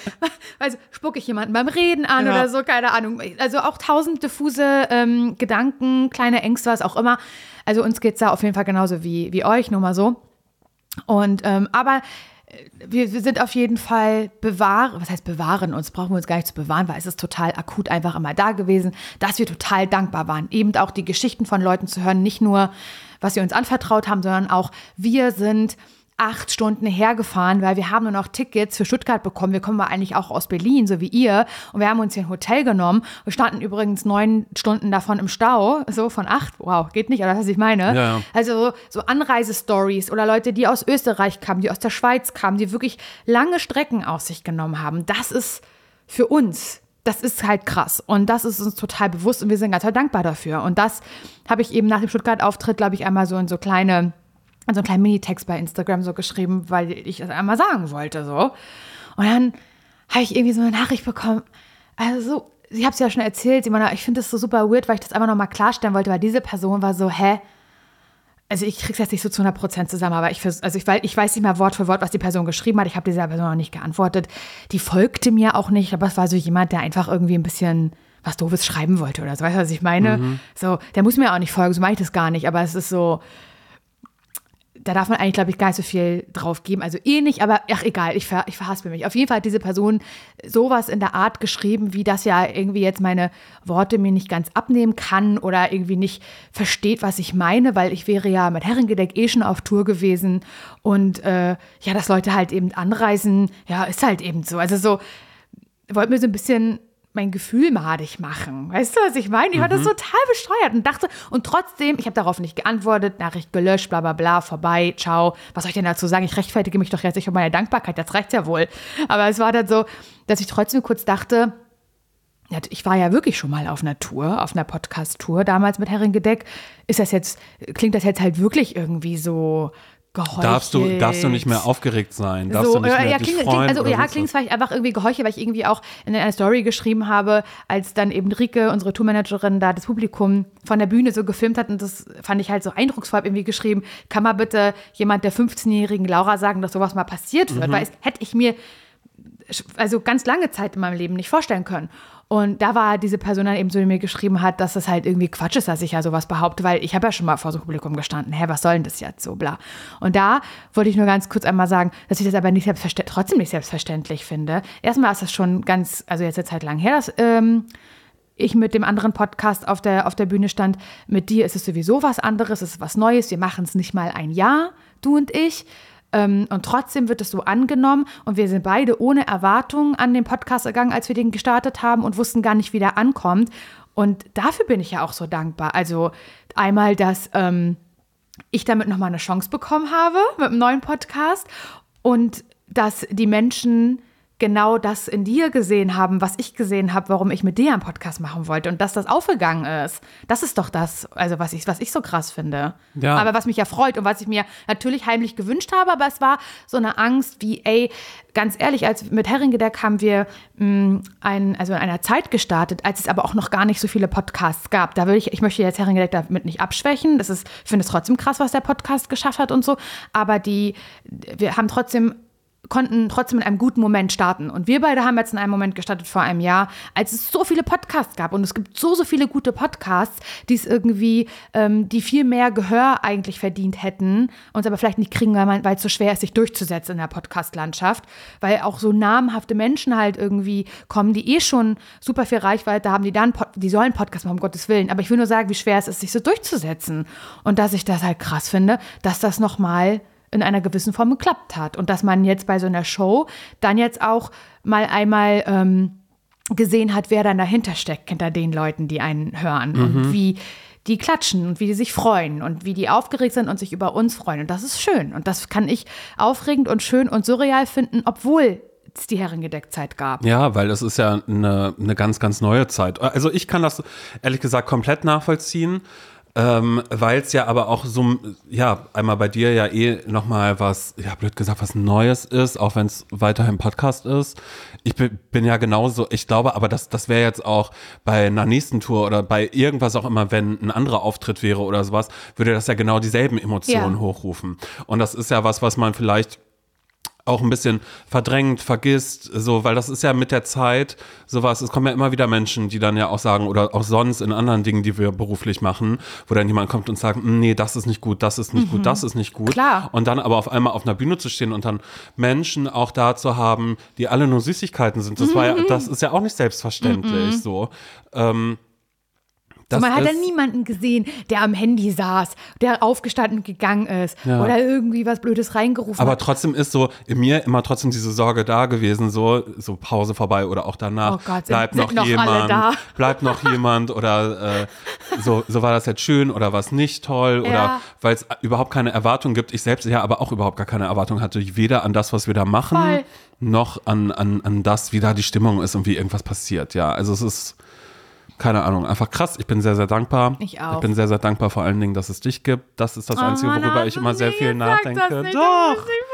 also spucke ich jemanden beim Reden an oder so, keine Ahnung. Also auch tausend diffuse ähm, Gedanken, kleine Ängste, was auch immer. Also uns geht es da auf jeden Fall genauso wie, wie euch, nur mal so. Und ähm, aber äh, wir, wir sind auf jeden Fall bewahren, was heißt bewahren uns, brauchen wir uns gar nicht zu bewahren, weil es ist total akut einfach immer da gewesen, dass wir total dankbar waren. Eben auch die Geschichten von Leuten zu hören, nicht nur, was sie uns anvertraut haben, sondern auch, wir sind acht Stunden hergefahren, weil wir haben nur noch Tickets für Stuttgart bekommen. Wir kommen ja eigentlich auch aus Berlin, so wie ihr. Und wir haben uns hier ein Hotel genommen. Wir standen übrigens neun Stunden davon im Stau, so von acht. Wow, geht nicht, oder was ich meine? Ja. Also so Anreisestories oder Leute, die aus Österreich kamen, die aus der Schweiz kamen, die wirklich lange Strecken auf sich genommen haben. Das ist für uns das ist halt krass. Und das ist uns total bewusst und wir sind ganz dankbar dafür. Und das habe ich eben nach dem Stuttgart-Auftritt, glaube ich, einmal so in so kleine, in so einen kleinen Minitext bei Instagram so geschrieben, weil ich das einmal sagen wollte. so. Und dann habe ich irgendwie so eine Nachricht bekommen. Also so, ich habe es ja schon erzählt, Simona, ich finde das so super weird, weil ich das einfach nochmal klarstellen wollte, weil diese Person war so, hä? Also ich krieg's jetzt nicht so zu 100 Prozent zusammen, aber ich, also ich, ich weiß nicht mal Wort für Wort, was die Person geschrieben hat. Ich habe dieser Person noch nicht geantwortet. Die folgte mir auch nicht, aber es war so jemand, der einfach irgendwie ein bisschen was Doofes schreiben wollte oder so. Weißt du, was ich meine? Mhm. So, der muss mir auch nicht folgen, so mache ich das gar nicht. Aber es ist so, da darf man eigentlich, glaube ich, gar nicht so viel drauf geben. Also eh nicht, aber ach egal, ich, ver, ich verhaspel mich. Auf jeden Fall hat diese Person sowas in der Art geschrieben, wie das ja irgendwie jetzt meine Worte mir nicht ganz abnehmen kann oder irgendwie nicht versteht, was ich meine, weil ich wäre ja mit Herrengedeck eh schon auf Tour gewesen und äh, ja, dass Leute halt eben anreisen, ja, ist halt eben so. Also so, wollte mir so ein bisschen mein Gefühl madig machen. Weißt du, was ich meine? Ich war das mhm. total besteuert und dachte, und trotzdem, ich habe darauf nicht geantwortet, Nachricht gelöscht, bla bla bla, vorbei, ciao. Was soll ich denn dazu sagen? Ich rechtfertige mich doch jetzt nicht um meine Dankbarkeit, das reicht ja wohl. Aber es war dann so, dass ich trotzdem kurz dachte, ich war ja wirklich schon mal auf einer Tour, auf einer Podcast-Tour damals mit Herrin Gedeck. Ist das jetzt, klingt das jetzt halt wirklich irgendwie so geheuchelt. Darfst du, darfst du nicht mehr aufgeregt sein? Darfst so, du nicht mehr ja, dich klingt, freuen? also ja, klingt vielleicht einfach irgendwie geheuchelt, weil ich irgendwie auch in einer Story geschrieben habe, als dann eben Rike, unsere Tourmanagerin, da das Publikum von der Bühne so gefilmt hat und das fand ich halt so eindrucksvoll, habe irgendwie geschrieben, kann mal bitte jemand der 15-jährigen Laura sagen, dass sowas mal passiert wird, mhm. weil es hätte ich mir also ganz lange Zeit in meinem Leben nicht vorstellen können. Und da war diese Person dann eben so, die mir geschrieben hat, dass das halt irgendwie Quatsch ist, dass ich ja sowas behaupte, weil ich habe ja schon mal vor so einem Publikum gestanden. Hä, was soll denn das jetzt so, bla. Und da wollte ich nur ganz kurz einmal sagen, dass ich das aber nicht trotzdem nicht selbstverständlich finde. Erstmal ist das schon ganz, also jetzt eine Zeit lang her, dass ähm, ich mit dem anderen Podcast auf der, auf der Bühne stand. Mit dir ist es sowieso was anderes, es ist was Neues. Wir machen es nicht mal ein Jahr, du und ich. Ähm, und trotzdem wird es so angenommen und wir sind beide ohne Erwartungen an den Podcast gegangen, als wir den gestartet haben und wussten gar nicht, wie der ankommt. Und dafür bin ich ja auch so dankbar. Also einmal, dass ähm, ich damit nochmal eine Chance bekommen habe mit einem neuen Podcast und dass die Menschen genau das in dir gesehen haben, was ich gesehen habe, warum ich mit dir einen Podcast machen wollte und dass das aufgegangen ist. Das ist doch das, also was ich, was ich so krass finde. Ja. Aber was mich ja freut und was ich mir natürlich heimlich gewünscht habe, aber es war so eine Angst wie, ey, ganz ehrlich, als mit Herringedeck haben wir mh, mm, ein, also in einer Zeit gestartet, als es aber auch noch gar nicht so viele Podcasts gab. Da will ich, ich möchte jetzt Herringedeck damit nicht abschwächen. Das ist, ich finde es trotzdem krass, was der Podcast geschafft hat und so. Aber die, wir haben trotzdem konnten trotzdem in einem guten Moment starten. Und wir beide haben jetzt in einem Moment gestartet vor einem Jahr, als es so viele Podcasts gab. Und es gibt so, so viele gute Podcasts, die es irgendwie, ähm, die viel mehr Gehör eigentlich verdient hätten, uns aber vielleicht nicht kriegen, weil, man, weil es so schwer ist, sich durchzusetzen in der Podcast-Landschaft. Weil auch so namhafte Menschen halt irgendwie kommen, die eh schon super viel Reichweite haben, die dann, die sollen Podcast machen, um Gottes Willen. Aber ich will nur sagen, wie schwer es ist, sich so durchzusetzen. Und dass ich das halt krass finde, dass das nochmal in einer gewissen Form geklappt hat. Und dass man jetzt bei so einer Show dann jetzt auch mal einmal ähm, gesehen hat, wer dann dahinter steckt, hinter den Leuten, die einen hören mhm. und wie die klatschen und wie die sich freuen und wie die aufgeregt sind und sich über uns freuen. Und das ist schön. Und das kann ich aufregend und schön und surreal finden, obwohl es die Herrengedeckzeit gab. Ja, weil es ist ja eine, eine ganz, ganz neue Zeit. Also ich kann das ehrlich gesagt komplett nachvollziehen. Ähm, Weil es ja aber auch so, ja, einmal bei dir ja eh nochmal was, ja, blöd gesagt, was Neues ist, auch wenn es weiterhin Podcast ist. Ich bin, bin ja genauso, ich glaube, aber das, das wäre jetzt auch bei einer nächsten Tour oder bei irgendwas auch immer, wenn ein anderer Auftritt wäre oder sowas, würde das ja genau dieselben Emotionen ja. hochrufen. Und das ist ja was, was man vielleicht auch ein bisschen verdrängt, vergisst, so, weil das ist ja mit der Zeit sowas, es kommen ja immer wieder Menschen, die dann ja auch sagen, oder auch sonst in anderen Dingen, die wir beruflich machen, wo dann jemand kommt und sagt, hm, nee, das ist nicht gut, das ist nicht mhm. gut, das ist nicht gut. Klar. Und dann aber auf einmal auf einer Bühne zu stehen und dann Menschen auch da zu haben, die alle nur Süßigkeiten sind, das mhm. war ja, mhm. das ist ja auch nicht selbstverständlich, mhm. so. Ähm, Das man hat dann niemanden gesehen, der am Handy saß, der aufgestanden und gegangen ist Ja. oder irgendwie was Blödes reingerufen Aber hat. trotzdem ist so in mir immer trotzdem diese Sorge da gewesen, so, so Pause vorbei oder auch danach. Oh Gott, bleibt noch, noch jemand, da? bleibt noch jemand oder äh, so, so war das jetzt schön oder was nicht toll oder Ja. weil es überhaupt keine Erwartung gibt. Ich selbst ja aber auch überhaupt gar keine Erwartung hatte, weder an das, was wir da machen, Voll. noch an, an, an das, wie da die Stimmung ist und wie irgendwas passiert. Ja, also es ist keine Ahnung, einfach krass. Ich bin sehr, sehr dankbar. Ich auch. Ich bin sehr, sehr dankbar vor allen Dingen, dass es dich gibt. Das ist das Einzige, Oh Mann, worüber ich Arthur, immer sehr viel nachdenke. Das nicht, Doch. Ich.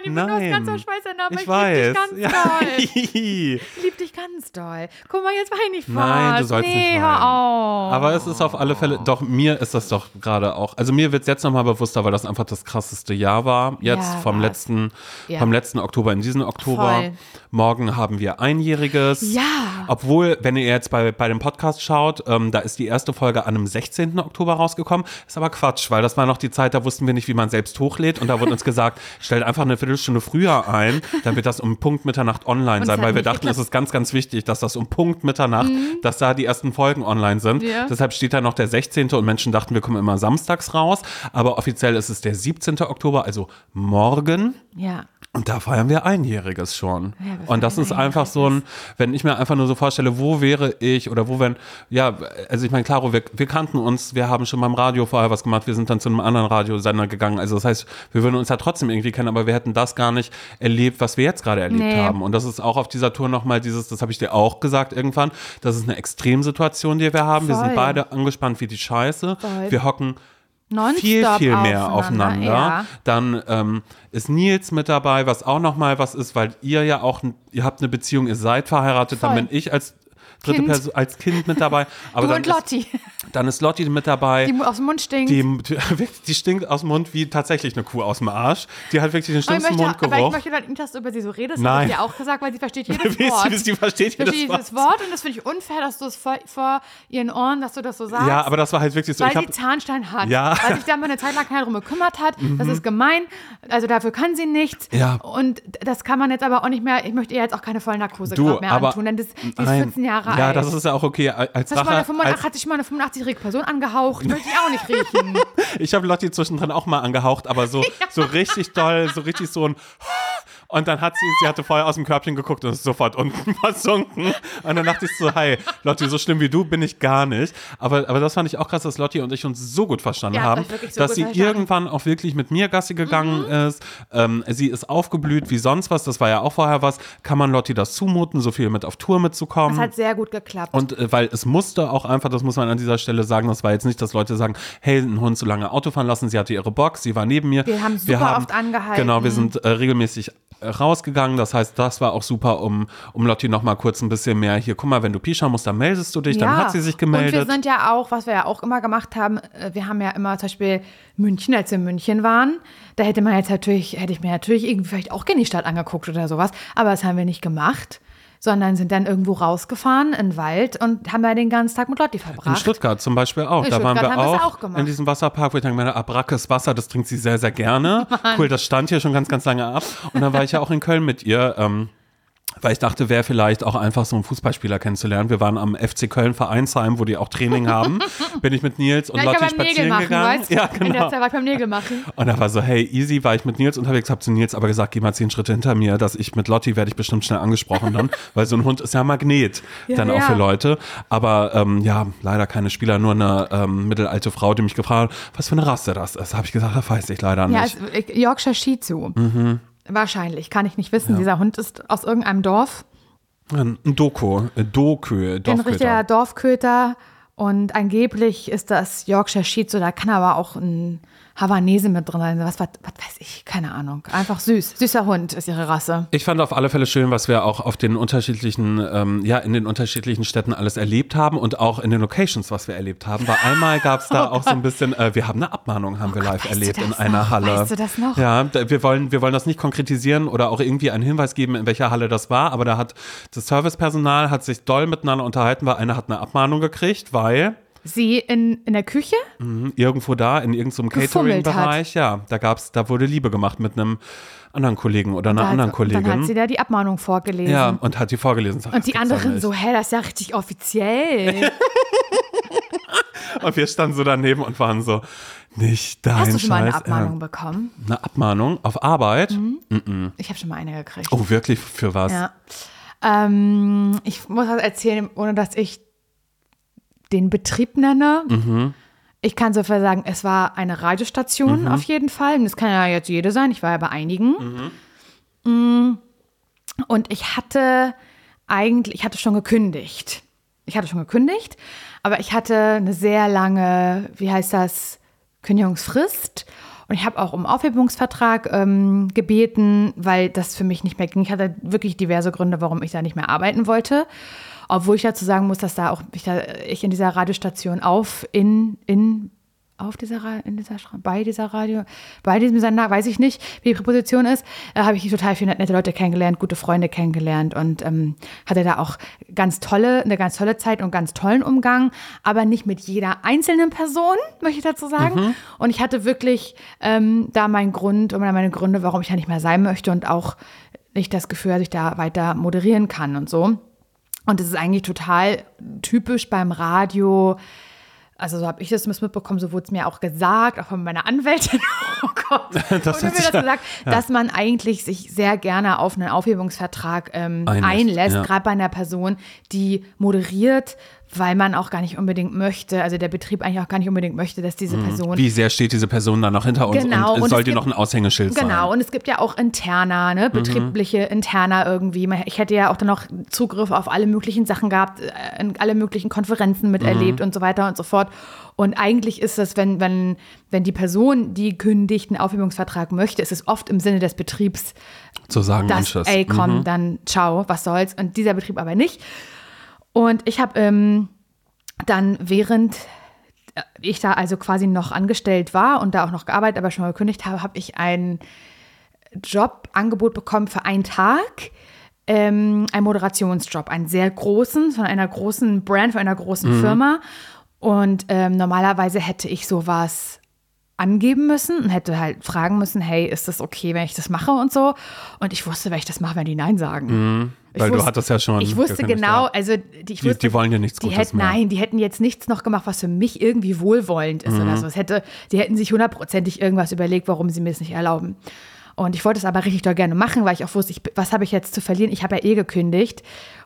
Ich bin Nein. aus ganzer Schweißer, aber ich, ich weiß. lieb dich ganz ja. Ich lieb ganz doll. Guck mal, jetzt weine ich fast. Nein, du sollst nee, nicht weinen. auf. Aber es ist auf alle Fälle, doch mir ist das doch gerade auch, also mir wird es jetzt nochmal bewusster, weil das einfach das krasseste Jahr war. Jetzt Ja, vom letzten, Ja. vom letzten Oktober in diesen Oktober. Voll. Morgen haben wir Einjähriges. Ja. Obwohl, wenn ihr jetzt bei, bei dem Podcast schaut, ähm, da ist die erste Folge an einem 16. Oktober rausgekommen. Ist aber Quatsch, weil das war noch die Zeit, da wussten wir nicht, wie man selbst hochlädt. Und da wurde uns gesagt, stellt einfach eine Viertelstunde früher ein, dann wird das um Punkt Mitternacht online sein, weil wir nicht dachten, es ist ganz, ganz wichtig, dass das um Punkt Mitternacht, dass da die ersten Folgen online sind. Mhm. Ja. Deshalb steht da noch der 16. und Menschen dachten, wir kommen immer samstags raus. Aber offiziell ist es der 17. Oktober, also morgen. Ja. Und da feiern wir Einjähriges schon. Ja, und das ist einfach so ein, wenn ich mir einfach nur so vorstelle, wo wäre ich oder wo wenn, ja, also ich meine, klaro, wir, wir kannten uns, wir haben schon beim Radio vorher was gemacht, wir sind dann zu einem anderen Radiosender gegangen. Also das heißt, wir würden uns ja trotzdem irgendwie kennen, aber wir hätten das gar nicht erlebt, was wir jetzt gerade erlebt Nee. haben. Und das ist auch auf dieser Tour nochmal dieses, das habe ich dir auch gesagt irgendwann, das ist eine Extremsituation, die wir haben. Wir sind Voll. beide angespannt wie die Scheiße. Voll. Wir hocken Nonstop viel, viel mehr aufeinander. Ja. Dann ähm, ist Nils mit dabei, was auch nochmal was ist, weil ihr ja auch, ihr habt eine Beziehung, ihr seid verheiratet, dann Voll. bin ich als dritte Kind. Person, als Kind mit dabei. Aber Du dann und ist, Lotti, dann ist Lotti mit dabei. die aus dem Mund stinkt. Die, die, die stinkt aus dem Mund wie tatsächlich eine Kuh aus dem Arsch. Die hat wirklich den schlimmsten möchte, aber ich Mundgeruch. möchte halt nicht, dass du über sie so redest. Das Nein. habe ich dir auch gesagt, weil sie versteht jedes Wort. sie, sie versteht jedes Wort. jedes Wort und das finde ich unfair, dass du es vor, vor ihren Ohren, dass du das so sagst. Ja, aber das war halt wirklich so. weil Ich hab, sie Zahnstein hat. Ja. Mhm. Weil sich da mal eine Zeit lang keiner drum gekümmert hat. Das ist gemein. Also dafür kann sie nichts. Ja. Und das kann man jetzt aber auch nicht mehr. Ich möchte ihr jetzt auch keine Vollnarkose du, mehr aber antun, denn das, die ist nein. 14 Jahre Ja, alt. das ist ja auch okay. Als du mal eine Rache, 85, als, hat mal eine 85-jährige Person angehaucht? Möchte ich auch nicht riechen. Ich habe Lotti zwischendrin auch mal angehaucht, aber so, so richtig doll, so richtig so ein. Und dann hat sie, sie hatte vorher aus dem Körbchen geguckt und ist sofort unten versunken. Und dann dachte ich so, hi, Lotti, so schlimm wie du bin ich gar nicht. Aber, aber das fand ich auch krass, dass Lotti und ich uns so gut verstanden Ja, haben, so dass sie verstanden. irgendwann auch wirklich mit mir Gassi gegangen Mhm. ist. Ähm, sie ist aufgeblüht wie sonst was. Das war ja auch vorher was. Kann man Lotti das zumuten, so viel mit auf Tour mitzukommen? Das hat sehr gut geklappt. Und äh, weil es musste auch einfach, das muss man an dieser Stelle sagen, das war jetzt nicht, dass Leute sagen, hey, ein Hund so lange Auto fahren lassen, sie hatte ihre Box, sie war neben mir. Wir haben super oft angehalten. Genau, wir sind äh, regelmäßig rausgegangen, das heißt, das war auch super, um, um Lotti noch mal kurz ein bisschen mehr, hier, guck mal, wenn du Pischa musst, dann meldest du dich, dann hat sie sich Und wir gemeldet. sind ja auch, was wir ja auch immer gemacht haben, äh, wir haben ja immer zum Beispiel München, als wir in München waren, da hätte man jetzt natürlich, hätte ich mir natürlich irgendwie vielleicht auch gerne die Stadt angeguckt oder sowas, aber das haben wir nicht gemacht, sondern sind dann irgendwo rausgefahren in den Wald und haben da den ganzen Tag mit Lotti in verbracht. Stuttgart zum Beispiel auch. In da waren Stuttgart wir haben wir auch, auch gemacht. in diesem Wasserpark, wo ich meine Abrackes Wasser, das trinkt sie sehr, sehr gerne. Cool, das stand hier schon ganz, ganz lange ab. Und dann war ich ja auch in Köln mit ihr. Ähm, weil ich dachte, wäre vielleicht auch einfach so einen Fußballspieler kennenzulernen. Wir waren am FC Köln Vereinsheim, wo die auch Training haben. Bin ich mit Nils und Ja, Lotti spazieren machen, gegangen. weißt? Ja, In der genau. Zeit war ich beim Nägel machen. Und da war so, hey, easy, war ich mit Nils unterwegs, hab zu Nils aber gesagt, geh mal zehn Schritte hinter mir, dass ich mit Lotti werde ich bestimmt schnell angesprochen dann, weil so ein Hund ist ja Magnet Ja, dann auch ja. für Leute. Aber ähm, ja, leider keine Spieler, nur eine ähm, mittelalte Frau, die mich gefragt hat, was für eine Rasse das ist. Habe ich gesagt, das weiß ich leider Ja, nicht. es, ich- Yorkshire Shih Tzu. Mhm. Wahrscheinlich, kann ich nicht wissen. Dieser Hund ist aus irgendeinem Dorf. ein Doku, ein Dokö, Ein richtiger Dorfköter. Dorfköter. Und angeblich ist das Yorkshire Tzu, da kann aber auch ein Havanese mit drin sein. Was, was, was weiß ich, keine Ahnung. Einfach süß. Süßer Hund ist ihre Rasse. Ich fand auf alle Fälle schön, was wir auch auf den unterschiedlichen, ähm, ja, in den unterschiedlichen Städten alles erlebt haben und auch in den Locations, was wir erlebt haben. Weil einmal gab es da auch so ein bisschen, äh, wir haben eine Abmahnung, haben wir live Oh Gott, weißt du erlebt in einer noch? Halle. Weißt du das noch? Ja, wir wollen, wir wollen das nicht konkretisieren oder auch irgendwie einen Hinweis geben, in welcher Halle das war, aber da hat das Servicepersonal hat sich doll miteinander unterhalten, weil einer hat eine Abmahnung gekriegt, weil Sie in, in der Küche? mh, irgendwo da in irgendeinem Catering-Bereich, ja, da gab's, da wurde Liebe gemacht mit einem anderen Kollegen oder einer Da hat- anderen Dann hat Kollegin. sie da die Abmahnung vorgelesen. Ja, und hat die vorgelesen. Sag, Und die anderen so, hä, das ist ja richtig offiziell. und wir standen so daneben und waren so, nicht dein Hast du schon mal eine Scheiß Abmahnung Ernst. bekommen? Eine Abmahnung auf Arbeit? Ich habe schon mal eine gekriegt. Oh, wirklich? Für was? Ja. Ähm, ich muss das erzählen, ohne dass ich den Betrieb nenne. Mhm. Ich kann so viel sagen, es war eine Radiostation auf jeden Fall. Und das kann ja jetzt jede sein. Ich war ja bei einigen. Mm. Und ich hatte eigentlich, ich hatte schon gekündigt. Ich hatte schon gekündigt, aber ich hatte eine sehr lange, wie heißt das, Kündigungsfrist. Und ich habe auch um Aufhebungsvertrag ähm, gebeten, weil das für mich nicht mehr ging. Ich hatte wirklich diverse Gründe, warum ich da nicht mehr arbeiten wollte. Obwohl ich dazu sagen muss, dass da auch ich, da, ich in dieser Radiostation auf, in, in, auf dieser, Ra- in dieser, bei dieser Radio, bei diesem Sender, weiß ich nicht, wie die Präposition ist, äh, habe ich total viele nette Leute kennengelernt, gute Freunde kennengelernt und ähm, hatte da auch ganz tolle, eine ganz tolle Zeit und ganz tollen Umgang, aber nicht mit jeder einzelnen Person, möchte ich dazu sagen. Und ich hatte wirklich ähm, da meinen Grund oder meine Gründe, warum ich da nicht mehr sein möchte und auch nicht das Gefühl, dass ich da weiter moderieren kann und so. Und das ist eigentlich total typisch beim Radio. Also so habe ich das mitbekommen, so wurde es mir auch gesagt, auch von meiner Anwältin. Oh Gott. Das hat mir das ja- gesagt, dass man eigentlich sich sehr gerne auf einen Aufhebungsvertrag ähm, Einlässt, einlässt, ja. gerade bei einer Person, die moderiert, weil man auch gar nicht unbedingt möchte, also der Betrieb eigentlich auch gar nicht unbedingt möchte, dass diese Person Mhm. Wie sehr steht diese Person da noch hinter uns Genau, und, und soll es die gibt- noch ein Aushängeschild sein? Genau, und es gibt ja auch interner, ne, betriebliche interner irgendwie. Ich hätte ja auch dann noch Zugriff auf alle möglichen Sachen gehabt, äh, in alle möglichen Konferenzen miterlebt und so weiter und so fort. Und eigentlich ist es, wenn, wenn, wenn die Person, die kündigt, einen Aufhebungsvertrag möchte, ist es oft im Sinne des Betriebs, Zu sagen, dass, ey, komm, dann ciao, was soll's. Und dieser Betrieb aber nicht. Und ich habe ähm, dann während äh, ich da also quasi noch angestellt war und da auch noch gearbeitet, aber schon gekündigt habe, habe ich ein Jobangebot bekommen für einen Tag. Ähm, ein Moderationsjob, einen sehr großen, von einer großen Brand, von einer großen Firma. Und ähm, normalerweise hätte ich sowas angeben müssen und hätte halt fragen müssen, hey, ist das okay, wenn ich das mache und so. Und ich wusste, wenn ich das mache, wenn die Nein sagen. Ich Weil du wusste- hattest ja schon Ich wusste genau, ja. also die, ich Die- wusste, die wollen dir nichts die Gutes hätten, mehr. Nein, die hätten jetzt nichts noch gemacht, was für mich irgendwie wohlwollend ist Mhm. oder so. Es hätte, die hätten sich hundertprozentig irgendwas überlegt, warum sie mir es nicht erlauben. Und ich wollte es aber richtig doll gerne machen, weil ich auch wusste, ich, was habe ich jetzt zu verlieren? Ich habe ja eh gekündigt.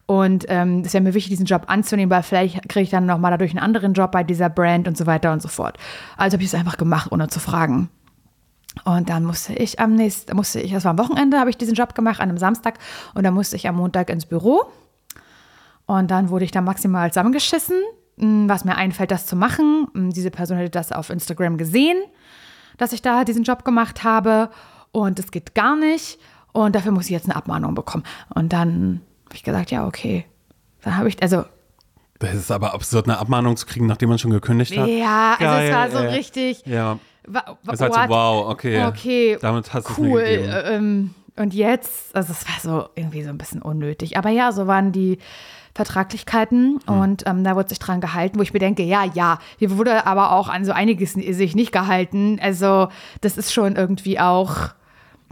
Und ähm, wäre mir wichtig, diesen Job anzunehmen, weil vielleicht kriege ich dann nochmal dadurch einen anderen Job bei dieser Brand und so weiter und so fort. Also habe ich es einfach gemacht, ohne zu fragen. Und dann musste ich am nächsten, musste ich, das war am Wochenende, habe ich diesen Job gemacht, an einem Samstag. Und dann musste ich am Montag ins Büro. Und dann wurde ich da maximal zusammengeschissen, mh, was mir einfällt, das zu machen. Mh, Diese Person hätte das auf Instagram gesehen, dass ich da diesen Job gemacht habe. Und es geht gar nicht. Und dafür muss ich jetzt eine Abmahnung bekommen. Und dann habe ich gesagt, ja, okay. Dann habe ich, also, Das ist aber absurd, eine Abmahnung zu kriegen, nachdem man schon gekündigt hat. ja, also es war so ey. richtig. Ja. Es ist halt so, wow, okay. Okay, Damit hast du es mir cool. gegeben. äh, Ähm, und jetzt, also es war so irgendwie so ein bisschen unnötig. Aber ja, so waren die Vertraglichkeiten Hm. und ähm, da wurde sich dran gehalten, wo ich mir denke, ja, ja, hier wurde aber auch an so einiges sich nicht gehalten. Also das ist schon irgendwie auch,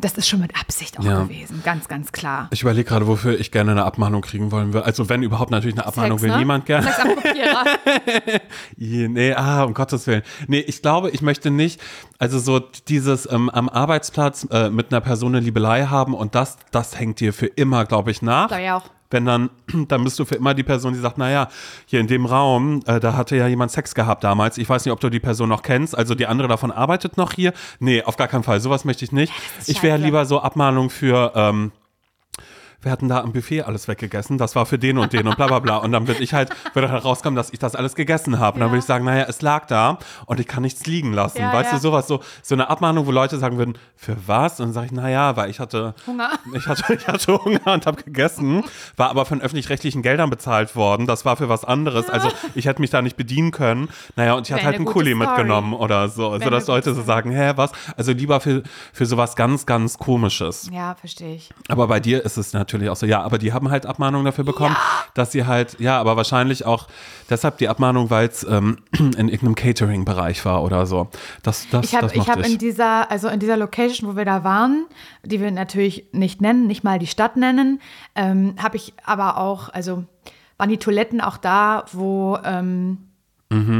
das ist schon mit Absicht auch Ja. gewesen, ganz, ganz klar. Ich überlege gerade, wofür ich gerne eine Abmahnung kriegen wollen würde. Also wenn überhaupt natürlich eine Abmahnung Sex, will ne? niemand gerne. Nee, ah, um Gottes Willen. Nee, ich glaube, ich möchte nicht, also so dieses ähm, am Arbeitsplatz äh, mit einer Person eine Liebelei haben und das, das hängt dir für immer, glaube ich, nach. Glaube ich auch. Wenn dann, dann bist du für immer die Person, die sagt, naja, hier in dem Raum, äh, da hatte ja jemand Sex gehabt damals. Ich weiß nicht, ob du die Person noch kennst. Also die andere davon arbeitet noch hier. Nee, auf gar keinen Fall. Sowas möchte ich nicht. Ich wäre lieber so Abmahnung für, ähm, wir hatten da am Buffet alles weggegessen, das war für den und den und bla bla bla. Und dann würde ich halt, würde halt rauskommen, dass ich das alles gegessen habe. Und dann würde ich sagen, naja, es lag da und ich kann nichts liegen lassen. Ja, weißt ja. du, sowas, so, so eine Abmahnung, wo Leute sagen würden, für was? Und dann sage ich, naja, weil ich hatte Hunger. Ich hatte, ich hatte Hunger und habe gegessen, war aber von öffentlich-rechtlichen Geldern bezahlt worden. Das war für was anderes. Also ich hätte mich da nicht bedienen können. Naja, und ich hatte halt eine einen Kuli mitgenommen oder so. Also dass Leute so sagen, hä, was? Also lieber für, für sowas ganz, ganz komisches. Ja, verstehe ich. Aber bei dir ist es natürlich auch so, ja, aber die haben halt Abmahnungen dafür bekommen, dass sie halt, ja, aber wahrscheinlich auch deshalb die Abmahnung, weil es ähm, in irgendeinem Catering-Bereich war oder so. Das, das, Ich habe hab in dieser, also in dieser Location, wo wir da waren, die wir natürlich nicht nennen, nicht mal die Stadt nennen, ähm, habe ich aber auch, also waren die Toiletten auch da, wo ähm,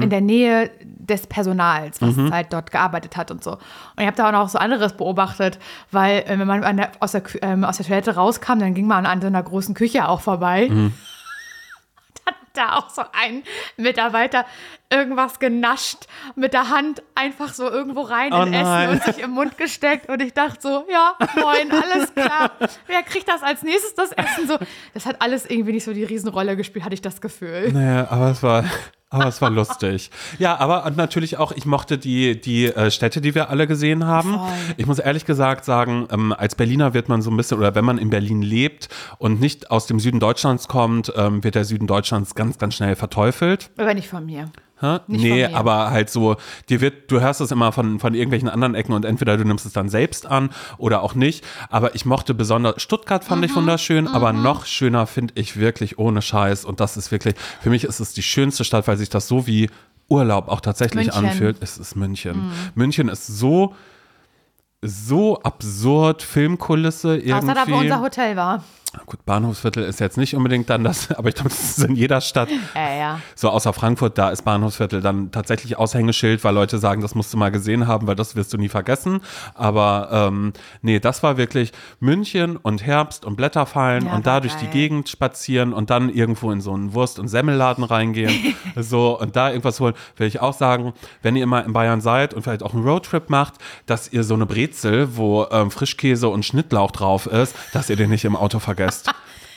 in der Nähe des Personals, was halt dort gearbeitet hat und so. Und ich habe da auch noch so anderes beobachtet, weil äh, wenn man an der, aus, der, ähm, aus der Toilette rauskam, dann ging man an so einer großen Küche auch vorbei. Hat da auch so ein Mitarbeiter irgendwas genascht, mit der Hand einfach so irgendwo rein Oh in Essen nein. und sich im Mund gesteckt. Und ich dachte so, ja, moin, alles klar. Wer kriegt das als nächstes, das Essen? So, das hat alles irgendwie nicht so die Riesenrolle gespielt, hatte ich das Gefühl. Naja, aber es war. Aber es war lustig. Ja, aber natürlich auch, ich mochte die, die äh, Städte, die wir alle gesehen haben. Voll. Ich muss ehrlich gesagt sagen, ähm, als Berliner wird man so ein bisschen, oder wenn man in Berlin lebt und nicht aus dem Süden Deutschlands kommt, ähm, wird der Süden Deutschlands ganz, ganz schnell verteufelt. Aber nicht von mir. Nicht nee, aber halt so, dir wird, du hörst es immer von, von irgendwelchen anderen Ecken und entweder du nimmst es dann selbst an oder auch nicht. Aber ich mochte besonders, Stuttgart fand Mhm, ich wunderschön, aber noch schöner finde ich wirklich ohne Scheiß. Und das ist wirklich, für mich ist es die schönste Stadt, weil sich das so wie Urlaub auch tatsächlich München. Mhm. anfühlt. Es ist München. München ist so, so absurd Filmkulisse irgendwie. Außer da, wo unser Hotel war. Gut, Bahnhofsviertel ist jetzt nicht unbedingt dann das, aber ich glaube, das ist in jeder Stadt. Ja, ja. So außer Frankfurt, da ist Bahnhofsviertel dann tatsächlich Aushängeschild, weil Leute sagen, das musst du mal gesehen haben, weil das wirst du nie vergessen. Aber ähm, nee, das war wirklich München und Herbst und Blätter fallen Ja, und da durch die. Gegend spazieren und dann irgendwo in so einen Wurst- und Semmelladen reingehen. so und da irgendwas holen, will ich auch sagen, wenn ihr immer in Bayern seid und vielleicht auch einen Roadtrip macht, dass ihr so eine Brezel, wo ähm, Frischkäse und Schnittlauch drauf ist, dass ihr den nicht im Auto vergesst.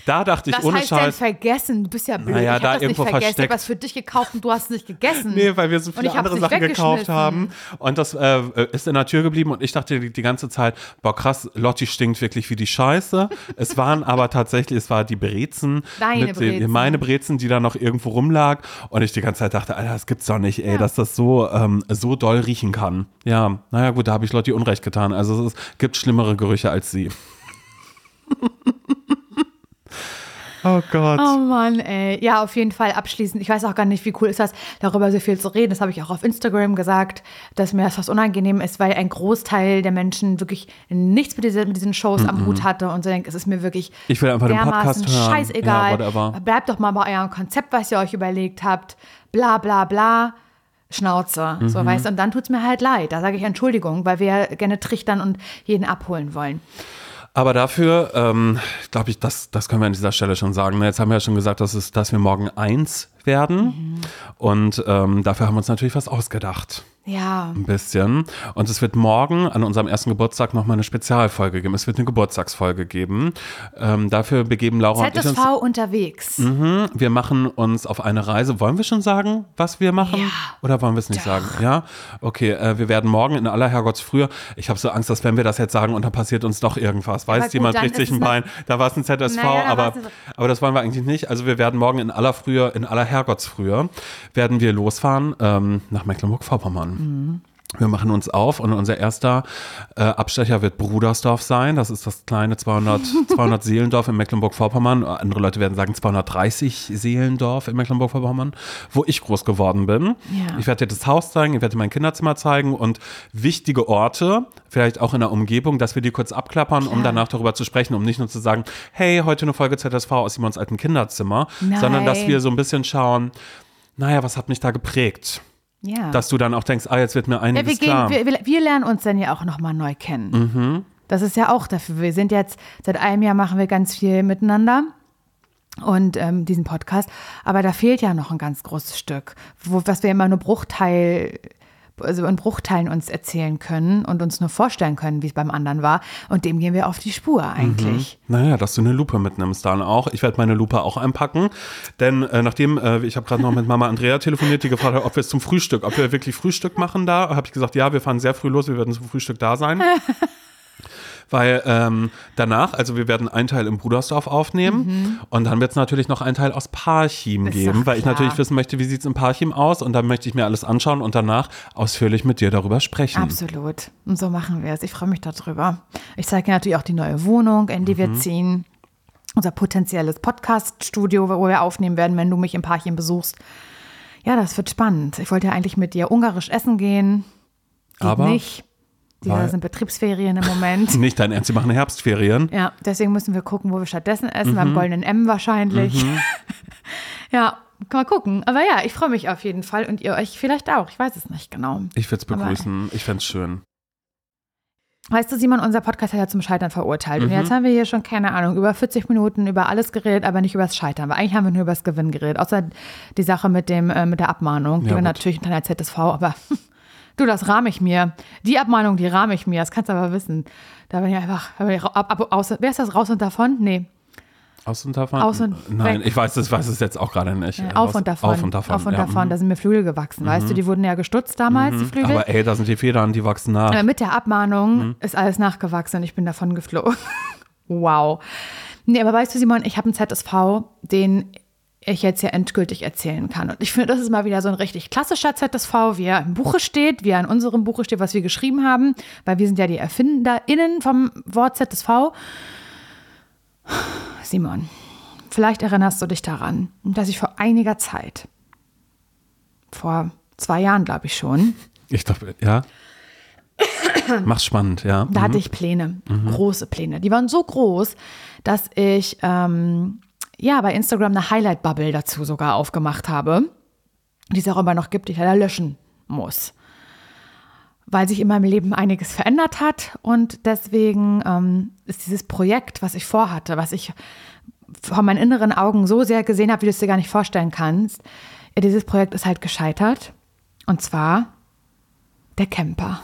Da dachte ich Was ohne heißt denn Scheiß. vergessen? Du bist ja blöd. Naja, ich da das nicht irgendwo vergessen. Ich versteckt. habe was für dich gekauft und du hast es nicht gegessen. Nee, weil wir so viele ich andere nicht Sachen gekauft haben. Und das äh, ist in der Tür geblieben und ich dachte die, die ganze Zeit, boah krass, Lotti stinkt wirklich wie die Scheiße. es waren aber tatsächlich, es war die Brezen. Deine mit den- Brezen. Meine Brezen, die da noch irgendwo rumlag. Und ich die ganze Zeit dachte, Alter, das gibt's doch nicht, ey, dass das so, ähm, so doll riechen kann. Ja, naja gut, da habe ich Lotti Unrecht getan. Also es ist, gibt schlimmere Gerüche als sie. Oh Gott. Oh Mann, ey. Ja, auf jeden Fall abschließend. Ich weiß auch gar nicht, wie cool ist das, darüber so viel zu reden. Das habe ich auch auf Instagram gesagt, dass mir das fast unangenehm ist, weil ein Großteil der Menschen wirklich nichts mit, diese, mit diesen Shows am Hut hatte und so denkt, es ist mir wirklich Ich will einfach den dermaßen Podcast hören. scheißegal. Ja. Bleibt doch mal bei eurem Konzept, was ihr euch überlegt habt. Bla bla bla. Schnauze. So, Mhm. weißt du, und dann tut es mir halt leid. Da sage ich Entschuldigung, weil wir gerne trichtern und jeden abholen wollen. Aber dafür, ähm, glaube ich, das, das können wir an dieser Stelle schon sagen. ne? Jetzt haben wir ja schon gesagt, dass, es, dass wir morgen eins werden. Und ähm, dafür haben wir uns natürlich was ausgedacht. Ja. Ein bisschen. Und es wird morgen an unserem ersten Geburtstag nochmal eine Spezialfolge geben. Es wird eine Geburtstagsfolge geben. Ähm, dafür begeben Laura und ich uns. ZSV unterwegs. Mhm, wir machen uns auf eine Reise. Wollen wir schon sagen, was wir machen? Ja. Oder wollen wir es nicht sagen? Ja? Okay, äh, wir werden morgen in aller Herrgottsfrühe. Ich habe so Angst, dass wenn wir das jetzt sagen und dann passiert uns doch irgendwas. Weiß gut, jemand, dann bricht sich ist ein Bein. Da war es ein ZSV, Naja, aber, aber das wollen wir eigentlich nicht. Also wir werden morgen in aller Frühe, in aller Herrgottsfrühe, werden wir losfahren ähm, nach Mecklenburg-Vorpommern. Mhm. Wir machen uns auf und unser erster äh, Abstecher wird Brudersdorf sein. Das ist das kleine 200, 200 Seelendorf in Mecklenburg-Vorpommern. Andere Leute werden sagen 230 Seelendorf in Mecklenburg-Vorpommern, wo ich groß geworden bin. Ja. Ich werde dir das Haus zeigen, ich werde dir mein Kinderzimmer zeigen und wichtige Orte, vielleicht auch in der Umgebung, dass wir die kurz abklappern, um danach darüber zu sprechen, um nicht nur zu sagen, hey, heute eine Folge ZSV aus Simons alten Kinderzimmer, sondern dass Nein. wir so ein bisschen schauen, naja, was hat mich da geprägt? Ja. Dass du dann auch denkst, ah, jetzt wird mir Ja, einiges wir, gehen, klar. wir, wir, lernen uns dann ja auch nochmal neu kennen. Das ist ja auch dafür. Wir sind jetzt, seit einem Jahr machen wir ganz viel miteinander und ähm, diesen Podcast. Aber da fehlt ja noch ein ganz großes Stück, wo, was wir immer nur Bruchteil, also in Bruchteilen uns erzählen können und uns nur vorstellen können, wie es beim anderen war. Und dem gehen wir auf die Spur eigentlich. Naja, dass du eine Lupe mitnimmst dann auch. Ich werde meine Lupe auch einpacken, denn äh, nachdem, äh, ich habe gerade noch mit Mama Andrea telefoniert, die gefragt hat, ob wir es zum Frühstück, ob wir wirklich Frühstück machen da, habe ich gesagt, ja, wir fahren sehr früh los, wir werden zum Frühstück da sein. Weil ähm, danach, also wir werden einen Teil im Brudersdorf aufnehmen und dann wird es natürlich noch einen Teil aus Parchim Ist geben, weil ich natürlich wissen möchte, wie sieht es in Parchim aus und dann möchte ich mir alles anschauen und danach ausführlich mit dir darüber sprechen. Absolut. Und so machen wir es. Ich freue mich darüber. Ich zeige dir natürlich auch die neue Wohnung, in die wir ziehen. Unser potenzielles Podcast-Studio, wo wir aufnehmen werden, wenn du mich im Parchim besuchst. Ja, das wird spannend. Ich wollte ja eigentlich mit dir ungarisch essen gehen. Geht Aber? nicht. Die Weil- sind Betriebsferien im Moment. Nicht dein Ernst, sie machen Herbstferien. Ja, deswegen müssen wir gucken, wo wir stattdessen essen. Beim Goldenen M wahrscheinlich. ja, mal gucken. Aber ja, ich freue mich auf jeden Fall und ihr euch vielleicht auch. Ich weiß es nicht genau. Ich würde es begrüßen. Ich fände es schön. Weißt du, Simon, unser Podcast hat ja zum Scheitern verurteilt. Mhm. Und jetzt haben wir hier schon, keine Ahnung, über 40 Minuten über alles geredet, aber nicht über das Scheitern. Weil eigentlich haben wir nur über das Gewinn geredet. Außer die Sache mit, dem, äh, mit der Abmahnung. Die Ja, war gut. natürlich unter der ZSV, aber du, das rahme ich mir. Die Abmahnung, die rahme ich mir. Das kannst du aber wissen. Da bin ich einfach, da bin ich ab, ab, aus, wer ist das, raus und davon? Nee, Aus und davon? Aus und Nein, weg. ich weiß es, weiß es jetzt auch gerade nicht. Raus- auf und davon. Auf und davon. Auf und ja, davon. mhm. Da sind mir Flügel gewachsen, weißt du? Die wurden ja gestutzt damals, die Flügel. Aber ey, da sind die Federn, die wachsen nach. Äh, mit der Abmahnung Mhm. ist alles nachgewachsen und ich bin davon geflogen. wow. Nee, aber weißt du, Simon, ich habe einen ZSV, den ich jetzt ja endgültig erzählen kann. Und ich finde, das ist mal wieder so ein richtig klassischer ZSV, wie er im Buche steht, wie er in unserem Buche steht, was wir geschrieben haben, weil wir sind ja die ErfinderInnen vom Wort ZSV. Simon, vielleicht erinnerst du dich daran, dass ich vor einiger Zeit, vor zwei Jahren glaube ich schon, Ich glaube, ja. Mach's spannend, ja. Da hatte ich Pläne, große Pläne. Die waren so groß, dass ich ähm, ja bei Instagram eine Highlight-Bubble dazu sogar aufgemacht habe, die es auch immer noch gibt, die ich leider löschen muss. Weil sich in meinem Leben einiges verändert hat und deswegen ähm, ist dieses Projekt, was ich vorhatte, was ich vor meinen inneren Augen so sehr gesehen habe, wie du es dir gar nicht vorstellen kannst, ja, dieses Projekt ist halt gescheitert. Und zwar der Camper.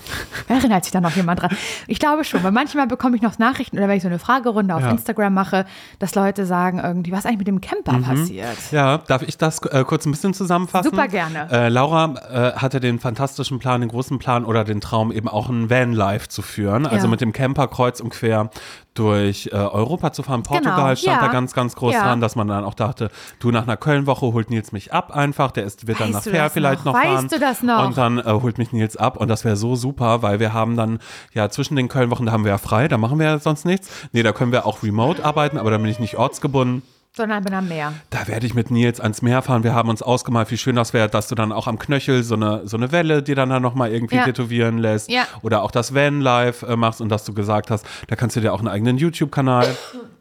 Erinnert sich da noch jemand dran? Ich glaube schon, weil manchmal bekomme ich noch Nachrichten oder wenn ich so eine Fragerunde auf Ja. Instagram mache, dass Leute sagen irgendwie, was eigentlich mit dem Camper passiert? Ja, darf ich das äh, kurz ein bisschen zusammenfassen? Super gerne. Äh, Laura äh, hatte den fantastischen Plan, den großen Plan oder den Traum, eben auch ein Vanlife zu führen. Also Ja. mit dem Camper kreuz und quer durch äh, Europa zu fahren. Portugal Genau, stand ja. da ganz, ganz groß Ja. dran, dass man dann auch dachte, du nach einer Köln-Woche holt Nils mich ab einfach. Der ist, wird dann Weißt nach du Fair das vielleicht noch? noch, Weißt fahren. du das noch? Und dann äh, holt mich Nils ab und das wäre so super, weil wir haben dann, ja, zwischen den Köln-Wochen, da haben wir ja frei, da machen wir ja sonst nichts. Nee, da können wir auch remote arbeiten, aber dann bin ich nicht ortsgebunden. Sondern bin am Meer. Da werde ich mit Nils ans Meer fahren. Wir haben uns ausgemalt, wie schön das wäre, dass du dann auch am Knöchel so eine, so eine Welle dir dann, dann nochmal irgendwie Ja. tätowieren lässt. Ja. Oder auch das Van-Life äh, machst und dass du gesagt hast, da kannst du dir auch einen eigenen YouTube-Kanal,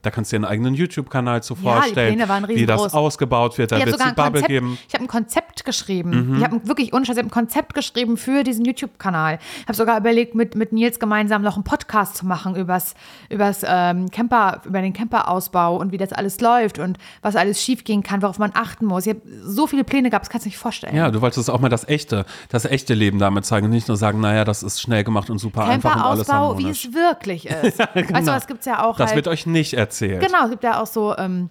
da kannst du dir einen eigenen YouTube-Kanal zu Ja, die vorstellen, Pläne waren wie das ausgebaut wird. Da Ich habe wird es die ein Bubble Konzept, geben. Mhm. ich habe ein Konzept geschrieben. Ich habe wirklich ohne Scheiß, ich habe ein Konzept geschrieben für diesen YouTube-Kanal. Ich habe sogar überlegt, mit, mit Nils gemeinsam noch einen Podcast zu machen übers, übers ähm, Camper, über den Camperausbau und wie das alles läuft und was alles schief gehen kann, worauf man achten muss. Ich habe so viele Pläne gehabt, das kannst du nicht vorstellen. Ja, du wolltest auch mal das echte, das echte Leben damit zeigen und nicht nur sagen, naja, das ist schnell gemacht und super einfach und alles Camperausbau, wie harmonisch. es wirklich ist. Weißt du, das gibt es ja auch Das halt. wird euch nicht erzählt. Genau, es gibt ja auch so, ähm,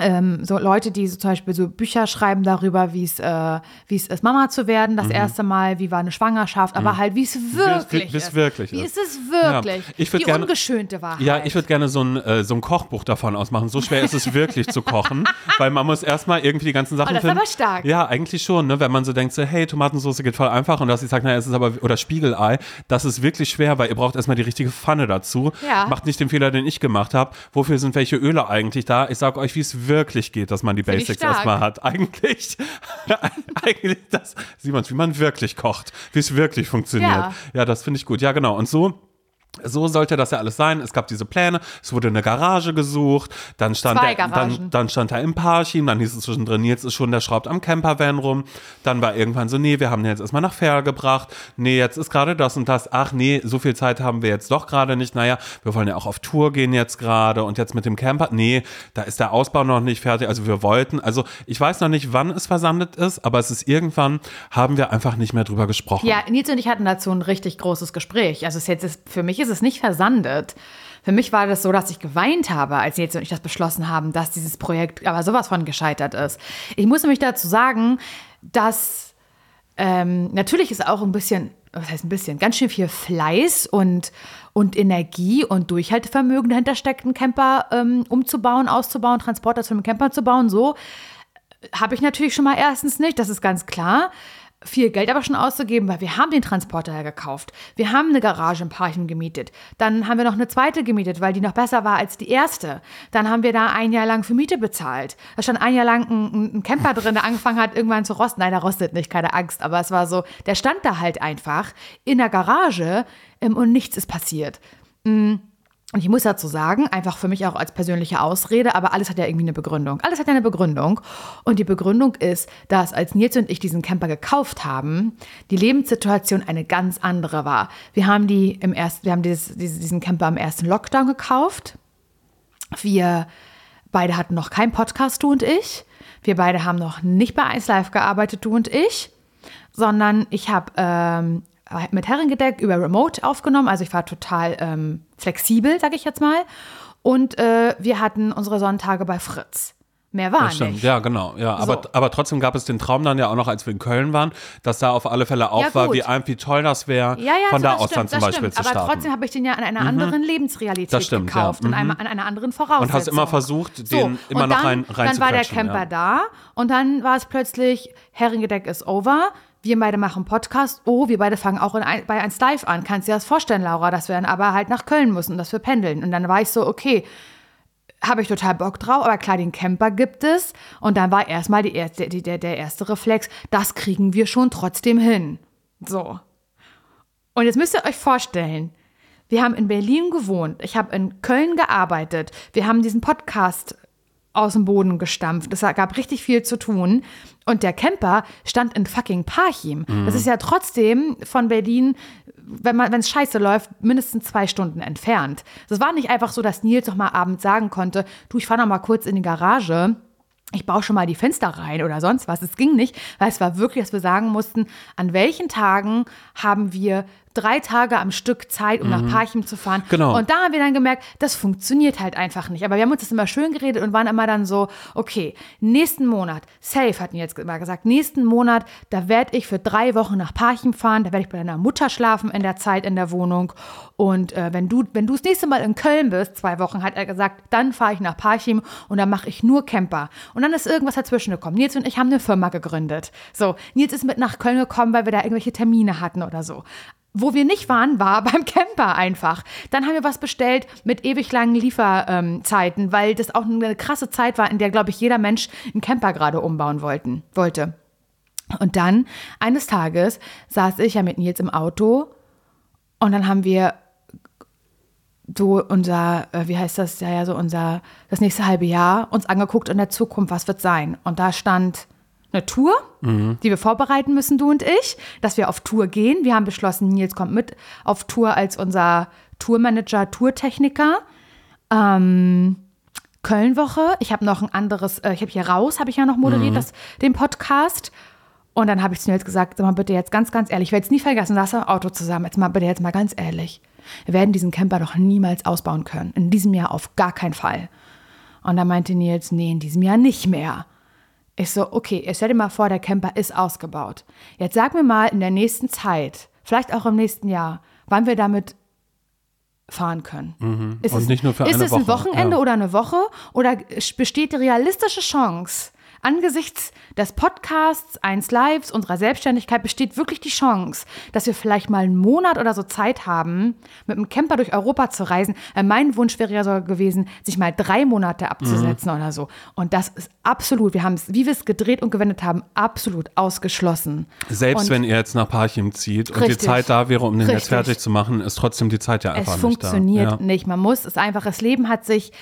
ähm, so Leute, die so zum Beispiel so Bücher schreiben darüber, wie es, äh, wie es ist, Mama zu werden, das erste Mal, wie war eine Schwangerschaft, aber halt, wie es wirklich Mhm. wie es ist. wirklich wie ist. ist es wirklich? Ja, ich die gerne- ungeschönte Wahrheit. Ja, ich würde gerne so ein, äh, so ein Kochbuch davon ausmachen. So schwer ist es wirklich zu kochen, weil man muss erstmal irgendwie die ganzen Sachen Oh, das ist finden. aber stark. Ja, eigentlich schon, ne? wenn man so denkt, so, hey, Tomatensauce geht voll einfach und dass ich sage, naja, es ist aber, oder Spiegelei, das ist wirklich schwer, weil ihr braucht erstmal die richtige Pfanne dazu. Ja. Macht nicht den Fehler, den ich gemacht habe. Wofür sind welche Öle eigentlich da? Ich sage euch, wie es wirklich geht, dass man die Basics erstmal hat. Eigentlich, eigentlich das, Simon, wie man wirklich kocht, wie es wirklich funktioniert. Ja. ja das finde ich gut. Ja, genau. Und so so sollte das ja alles sein. Es gab diese Pläne, es wurde eine Garage gesucht, dann stand, der, dann, dann stand da im Parchim, dann hieß es zwischendrin, jetzt ist schon, der schraubt am Campervan rum. Dann war irgendwann so, nee, wir haben den jetzt erstmal nach Fair gebracht. Nee, jetzt ist gerade das und das. Ach nee, so viel Zeit haben wir jetzt doch gerade nicht. Naja, wir wollen ja auch auf Tour gehen jetzt gerade und jetzt mit dem Camper. Nee, da ist der Ausbau noch nicht fertig. Also wir wollten, also ich weiß noch nicht, wann es versandet ist, aber es ist irgendwann, haben wir einfach nicht mehr drüber gesprochen. Ja, Nils und ich hatten dazu ein richtig großes Gespräch. Also es ist jetzt für mich ist es nicht versandet. Für mich war das so, dass ich geweint habe, als Nils und ich das beschlossen haben, dass dieses Projekt aber sowas von gescheitert ist. Ich muss nämlich dazu sagen, dass ähm, natürlich ist auch ein bisschen, was heißt ein bisschen, ganz schön viel Fleiß und, und Energie und Durchhaltevermögen dahinter steckt, einen Camper ähm, umzubauen, auszubauen, Transporter zu einem Camper zu bauen. So habe ich natürlich schon mal erstens nicht, das ist ganz klar. Viel Geld aber schon auszugeben, weil wir haben den Transporter ja gekauft. Wir haben eine Garage im Parchim gemietet. Dann haben wir noch eine zweite gemietet, weil die noch besser war als die erste. Dann haben wir da ein Jahr lang für Miete bezahlt. Da stand ein Jahr lang ein, ein Camper drin, der angefangen hat, irgendwann zu rosten. Nein, der rostet nicht, keine Angst. Aber es war so, der stand da halt einfach in der Garage ähm, und nichts ist passiert. Und ich muss dazu sagen, einfach für mich auch als persönliche Ausrede, aber alles hat ja irgendwie eine Begründung. Alles hat ja eine Begründung. Und die Begründung ist, dass als Nils und ich diesen Camper gekauft haben, die Lebenssituation eine ganz andere war. Wir haben die im ersten, wir haben dieses, diesen Camper im ersten Lockdown gekauft. Wir beide hatten noch keinen Podcast, du und ich. Wir beide haben noch nicht bei 1 Live gearbeitet, du und ich, sondern ich habe ähm, mit Herrengedeck über Remote aufgenommen. Also ich war total ähm, flexibel, sage ich jetzt mal. Und äh, wir hatten unsere Sonntage bei Fritz. Mehr war Das stimmt, nicht. ja, genau. Ja, aber, So. aber trotzdem gab es den Traum dann ja auch noch, als wir in Köln waren, dass da auf alle Fälle auch Ja, war, wie, ein- wie toll das wäre, Ja, ja, von so, da aus dann zum Beispiel stimmt. zu Aber starten. Mhm. trotzdem habe ich den ja in einer anderen Lebensrealität Das stimmt, gekauft, Mhm. einem, an einer anderen Voraussetzung. Und hast immer versucht, den immer und noch dann, rein- Dann war der Camper da und dann war es plötzlich, Herrengedeck ist over. Wir beide machen Podcast. Oh, wir beide fangen auch in ein, bei 1 Live an. Kannst du dir das vorstellen, Laura, dass wir dann aber halt nach Köln müssen, dass wir pendeln. Und dann war ich so, okay, habe ich total Bock drauf, aber klar, den Camper gibt es. Und dann war erstmal die die, der, der erste Reflex, das kriegen wir schon trotzdem hin. So. Und jetzt müsst ihr euch vorstellen, wir haben in Berlin gewohnt, ich habe in Köln gearbeitet, wir haben diesen Podcast aus dem Boden gestampft. Es gab richtig viel zu tun. Und der Camper stand in fucking Parchim. Das ist ja trotzdem von Berlin, wenn es scheiße läuft, mindestens zwei Stunden entfernt. Das war nicht einfach so, dass Nils doch mal abends sagen konnte, du, ich fahre noch mal kurz in die Garage. Ich baue schon mal die Fenster rein oder sonst was. Es ging nicht, weil es war wirklich, dass wir sagen mussten, an welchen Tagen haben wir drei Tage am Stück Zeit, um nach Parchim zu fahren. Genau. Und da haben wir dann gemerkt, das funktioniert halt einfach nicht. Aber wir haben uns das immer schön geredet und waren immer dann so, okay, nächsten Monat, safe hatten wir jetzt immer gesagt, nächsten Monat, da werde ich für drei Wochen nach Parchim fahren, da werde ich bei deiner Mutter schlafen in der Zeit in der Wohnung. Und äh, wenn du wenn du das nächste Mal in Köln bist, zwei Wochen, hat er gesagt, dann fahre ich nach Parchim und dann mache ich nur Camper. Und dann ist irgendwas dazwischen gekommen. Nils und ich haben eine Firma gegründet. So, Nils ist mit nach Köln gekommen, weil wir da irgendwelche Termine hatten oder so. Wo wir nicht waren, war beim Camper einfach. Dann haben wir was bestellt mit ewig langen Lieferzeiten, weil das auch eine krasse Zeit war, in der, glaube ich, jeder Mensch einen Camper gerade umbauen wollten, wollte. Und dann, eines Tages, saß ich ja mit Nils im Auto und dann haben wir so unser, äh, wie heißt das, ja, ja, so unser, das nächste halbe Jahr uns angeguckt in der Zukunft, was wird sein. Und da stand eine Tour, die wir vorbereiten müssen, du und ich, dass wir auf Tour gehen. Wir haben beschlossen, Nils kommt mit auf Tour als unser Tourmanager, Tourtechniker. Ähm, Kölnwoche. Ich habe noch ein anderes, äh, ich habe hier raus, habe ich ja noch moderiert, das, den Podcast. Und dann habe ich zu Nils gesagt, sag mal bitte jetzt ganz, ganz ehrlich, ich werde es nie vergessen, da ist ein Auto zusammen. Jetzt mal bitte jetzt mal ganz ehrlich. Wir werden diesen Camper doch niemals ausbauen können. In diesem Jahr auf gar keinen Fall. Und dann meinte Nils, nee, in diesem Jahr nicht mehr. Ich so, okay, jetzt stell dir mal vor, der Camper ist ausgebaut. Jetzt sag mir mal in der nächsten Zeit, vielleicht auch im nächsten Jahr, wann wir damit fahren können. Ist Mhm. Und es, nicht nur für ist eine es ein Woche, Wochenende ja. oder eine Woche? Oder besteht die realistische Chance, angesichts des Podcasts, eins Lives, unserer Selbstständigkeit, besteht wirklich die Chance, dass wir vielleicht mal einen Monat oder so Zeit haben, mit einem Camper durch Europa zu reisen. Äh, mein Wunsch wäre ja sogar gewesen, sich mal drei Monate abzusetzen Mhm. oder so. Und das ist absolut, wir haben es, wie wir es gedreht und gewendet haben, absolut ausgeschlossen. Selbst und wenn ihr jetzt nach Parchim zieht und die Richtig. Zeit da wäre, um den jetzt Richtig. fertig zu machen, ist trotzdem die Zeit ja einfach es nicht da. funktioniert Ja. nicht. Man muss es einfach, das Leben hat sich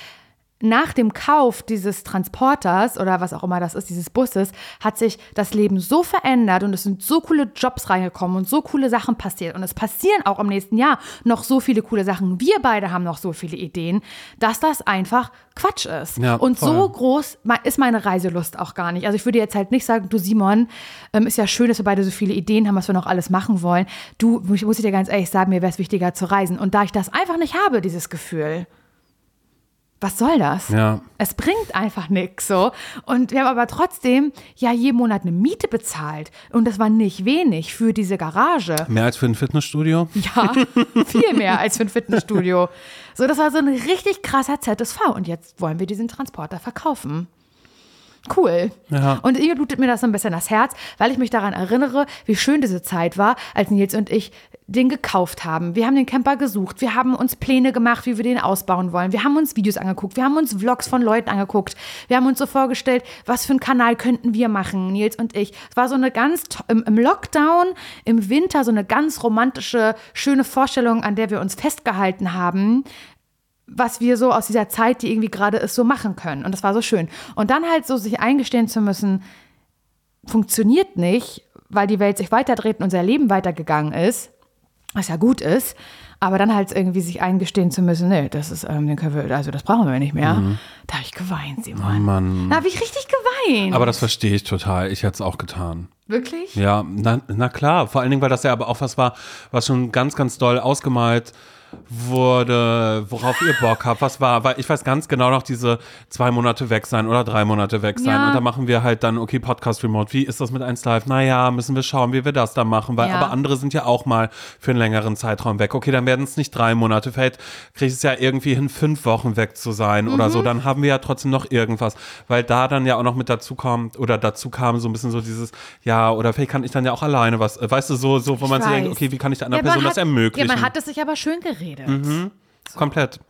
nach dem Kauf dieses Transporters oder was auch immer das ist, dieses Busses, hat sich das Leben so verändert und es sind so coole Jobs reingekommen und so coole Sachen passiert. Und es passieren auch im nächsten Jahr noch so viele coole Sachen. Wir beide haben noch so viele Ideen, dass das einfach Quatsch ist. Ja, und voll. so groß ist meine Reiselust auch gar nicht. Also ich würde jetzt halt nicht sagen, du Simon, ähm, ist ja schön, dass wir beide so viele Ideen haben, was wir noch alles machen wollen. Du, muss ich dir ganz ehrlich sagen, mir wäre es wichtiger zu reisen. Und da ich das einfach nicht habe, dieses Gefühl, was soll das? Ja. Es bringt einfach nichts so. Und wir haben aber trotzdem ja jeden Monat eine Miete bezahlt. Und das war nicht wenig für diese Garage. Mehr als für ein Fitnessstudio? Ja, viel mehr als für ein Fitnessstudio. So, das war so ein richtig krasser ZSV. Und jetzt wollen wir diesen Transporter verkaufen. Cool. Ja. Und irgendwie blutet mir das so ein bisschen das Herz, weil ich mich daran erinnere, wie schön diese Zeit war, als Nils und ich den gekauft haben. Wir haben den Camper gesucht. Wir haben uns Pläne gemacht, wie wir den ausbauen wollen. Wir haben uns Videos angeguckt. Wir haben uns Vlogs von Leuten angeguckt. Wir haben uns so vorgestellt, was für einen Kanal könnten wir machen, Nils und ich. Es war so eine ganz, im Lockdown, im Winter, so eine ganz romantische, schöne Vorstellung, an der wir uns festgehalten haben was wir so aus dieser Zeit, die irgendwie gerade ist, so machen können. Und das war so schön. Und dann halt so sich eingestehen zu müssen, funktioniert nicht, weil die Welt sich weiterdreht und unser Leben weitergegangen ist, was ja gut ist, aber dann halt irgendwie sich eingestehen zu müssen, nee, das ist, ähm, den können wir, also das brauchen wir nicht mehr. Da habe ich geweint, Simon. Oh Mann. Da habe ich richtig geweint. Aber das verstehe ich total. Ich hätte es auch getan. Wirklich? Ja, na, na klar. Vor allen Dingen, weil das ja aber auch was war, was schon ganz, ganz doll ausgemalt wurde, worauf ihr Bock habt, was war, weil ich weiß ganz genau noch diese zwei Monate weg sein oder drei Monate weg sein Ja. und da machen wir halt dann, okay, Podcast Remote, wie ist das mit 1 Live? Naja, müssen wir schauen, wie wir das dann machen, weil Ja. aber andere sind ja auch mal für einen längeren Zeitraum weg. Okay, dann werden es nicht drei Monate, vielleicht kriege ich es ja irgendwie hin, fünf Wochen weg zu sein oder Mhm. so, dann haben wir ja trotzdem noch irgendwas, weil da dann ja auch noch mit dazu kommt oder dazu kam so ein bisschen so dieses, ja, oder vielleicht kann ich dann ja auch alleine was, weißt du, so, so wo Ich man sich denkt, okay, wie kann ich der anderen man Person das hat, ermöglichen? Ja, man hat es sich aber schön geredet. Komplett.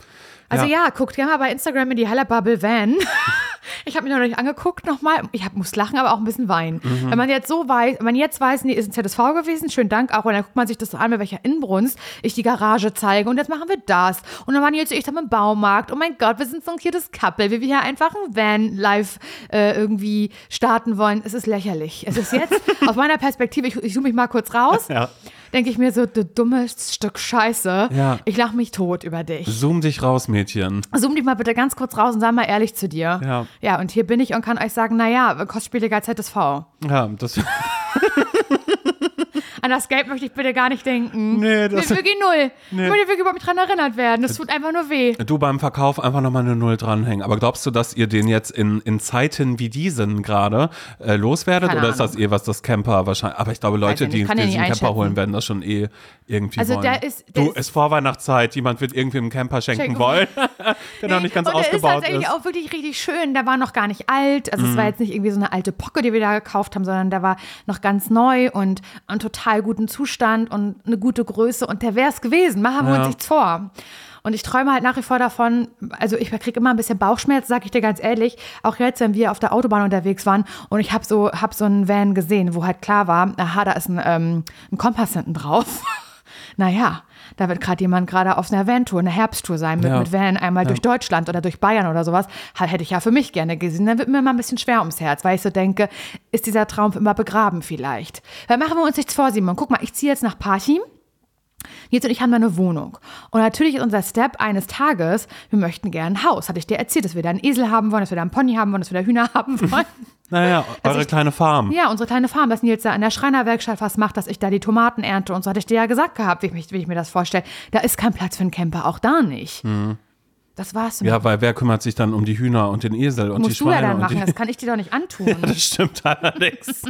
Also ja, guckt gerne mal bei Instagram in die Heller Bubble Van. ich habe mich noch nicht angeguckt nochmal. Ich hab, muss lachen, aber auch ein bisschen weinen. Mhm. Wenn man jetzt so weiß, wenn man jetzt weiß, nee, ist ein ZSV gewesen, schönen Dank auch. Und dann guckt man sich das so an, mit welcher Inbrunst ich die Garage zeige. Und jetzt machen wir das. Und dann waren jetzt ich im Baumarkt. Oh mein Gott, wir sind so ein cutes Couple, wie wir hier einfach ein Van live äh, irgendwie starten wollen. Es ist lächerlich. Es ist jetzt, aus meiner Perspektive, ich, ich zoome mich mal kurz raus, Ja. Denke ich mir so, du dummes Stück Scheiße. Ja. Ich lache mich tot über dich. Zoom dich raus, Mädchen. Zoom dich mal bitte ganz kurz raus und sei mal ehrlich zu dir. Ja. Ja, und hier bin ich und kann euch sagen, naja, als ZSV. Ja, das. An das Geld möchte ich bitte gar nicht denken. Nee, das- Nee, wirklich null. Ich möchte wirklich überhaupt nicht dran erinnert werden. Das tut einfach nur weh. Du beim Verkauf einfach nochmal eine Null dranhängen. Aber glaubst du, dass ihr den jetzt in, in Zeiten wie diesen gerade äh, loswerdet? Keine oder ist das Ahnung. eh was das Camper wahrscheinlich? Aber ich glaube, Leute, nicht, die, die diesen Camper holen, werden das schon eh irgendwie Also wollen. der ist- der du, ist- ist Vorweihnachtszeit, jemand wird irgendwie einen Camper schenken Schenken wollen, der noch nicht ganz und der ist ausgebaut tatsächlich ist. auch wirklich richtig schön. Der war noch gar nicht alt. Also es Mhm. war jetzt nicht irgendwie so eine alte Pocke, die wir da gekauft haben, sondern der war noch ganz neu und in total guten Zustand und eine gute Größe. Und der wäre es gewesen. Machen wir Ja. uns nichts vor. Und ich träume halt nach wie vor davon, also ich kriege immer ein bisschen Bauchschmerz, sag ich dir ganz ehrlich. Auch jetzt, wenn wir auf der Autobahn unterwegs waren und ich habe so, hab so einen Van gesehen, wo halt klar war, aha, da ist ein, ähm, ein Kompass hinten drauf. naja, da wird gerade jemand gerade auf einer Van-Tour, eine Herbsttour sein, mit, Ja. mit Van einmal durch Deutschland oder durch Bayern oder sowas. Hätte ich ja für mich gerne gesehen. Dann wird mir immer ein bisschen schwer ums Herz, weil ich so denke, ist dieser Traum immer begraben vielleicht? Weil machen wir uns nichts vor, Simon. Guck mal, ich ziehe jetzt nach Parchim. Nils und ich haben da eine Wohnung. Und natürlich ist unser Step eines Tages, wir möchten gerne ein Haus. Hatte ich dir erzählt, dass wir da einen Esel haben wollen, dass wir da einen Pony haben wollen, dass wir da Hühner haben wollen. Naja, eure ich- kleine Farm. Ja, unsere kleine Farm, dass Nils da in der Schreinerwerkstatt was macht, dass ich da die Tomaten ernte und so hatte ich dir ja gesagt gehabt, wie ich, wie ich mir das vorstelle. Da ist kein Platz für einen Camper, auch da nicht. Das war's. Mhm. Ja, weil wer kümmert sich dann um die Hühner und den Esel und die musst du ja Schweine dann machen, die das kann ich dir doch nicht antun. Das stimmt allerdings.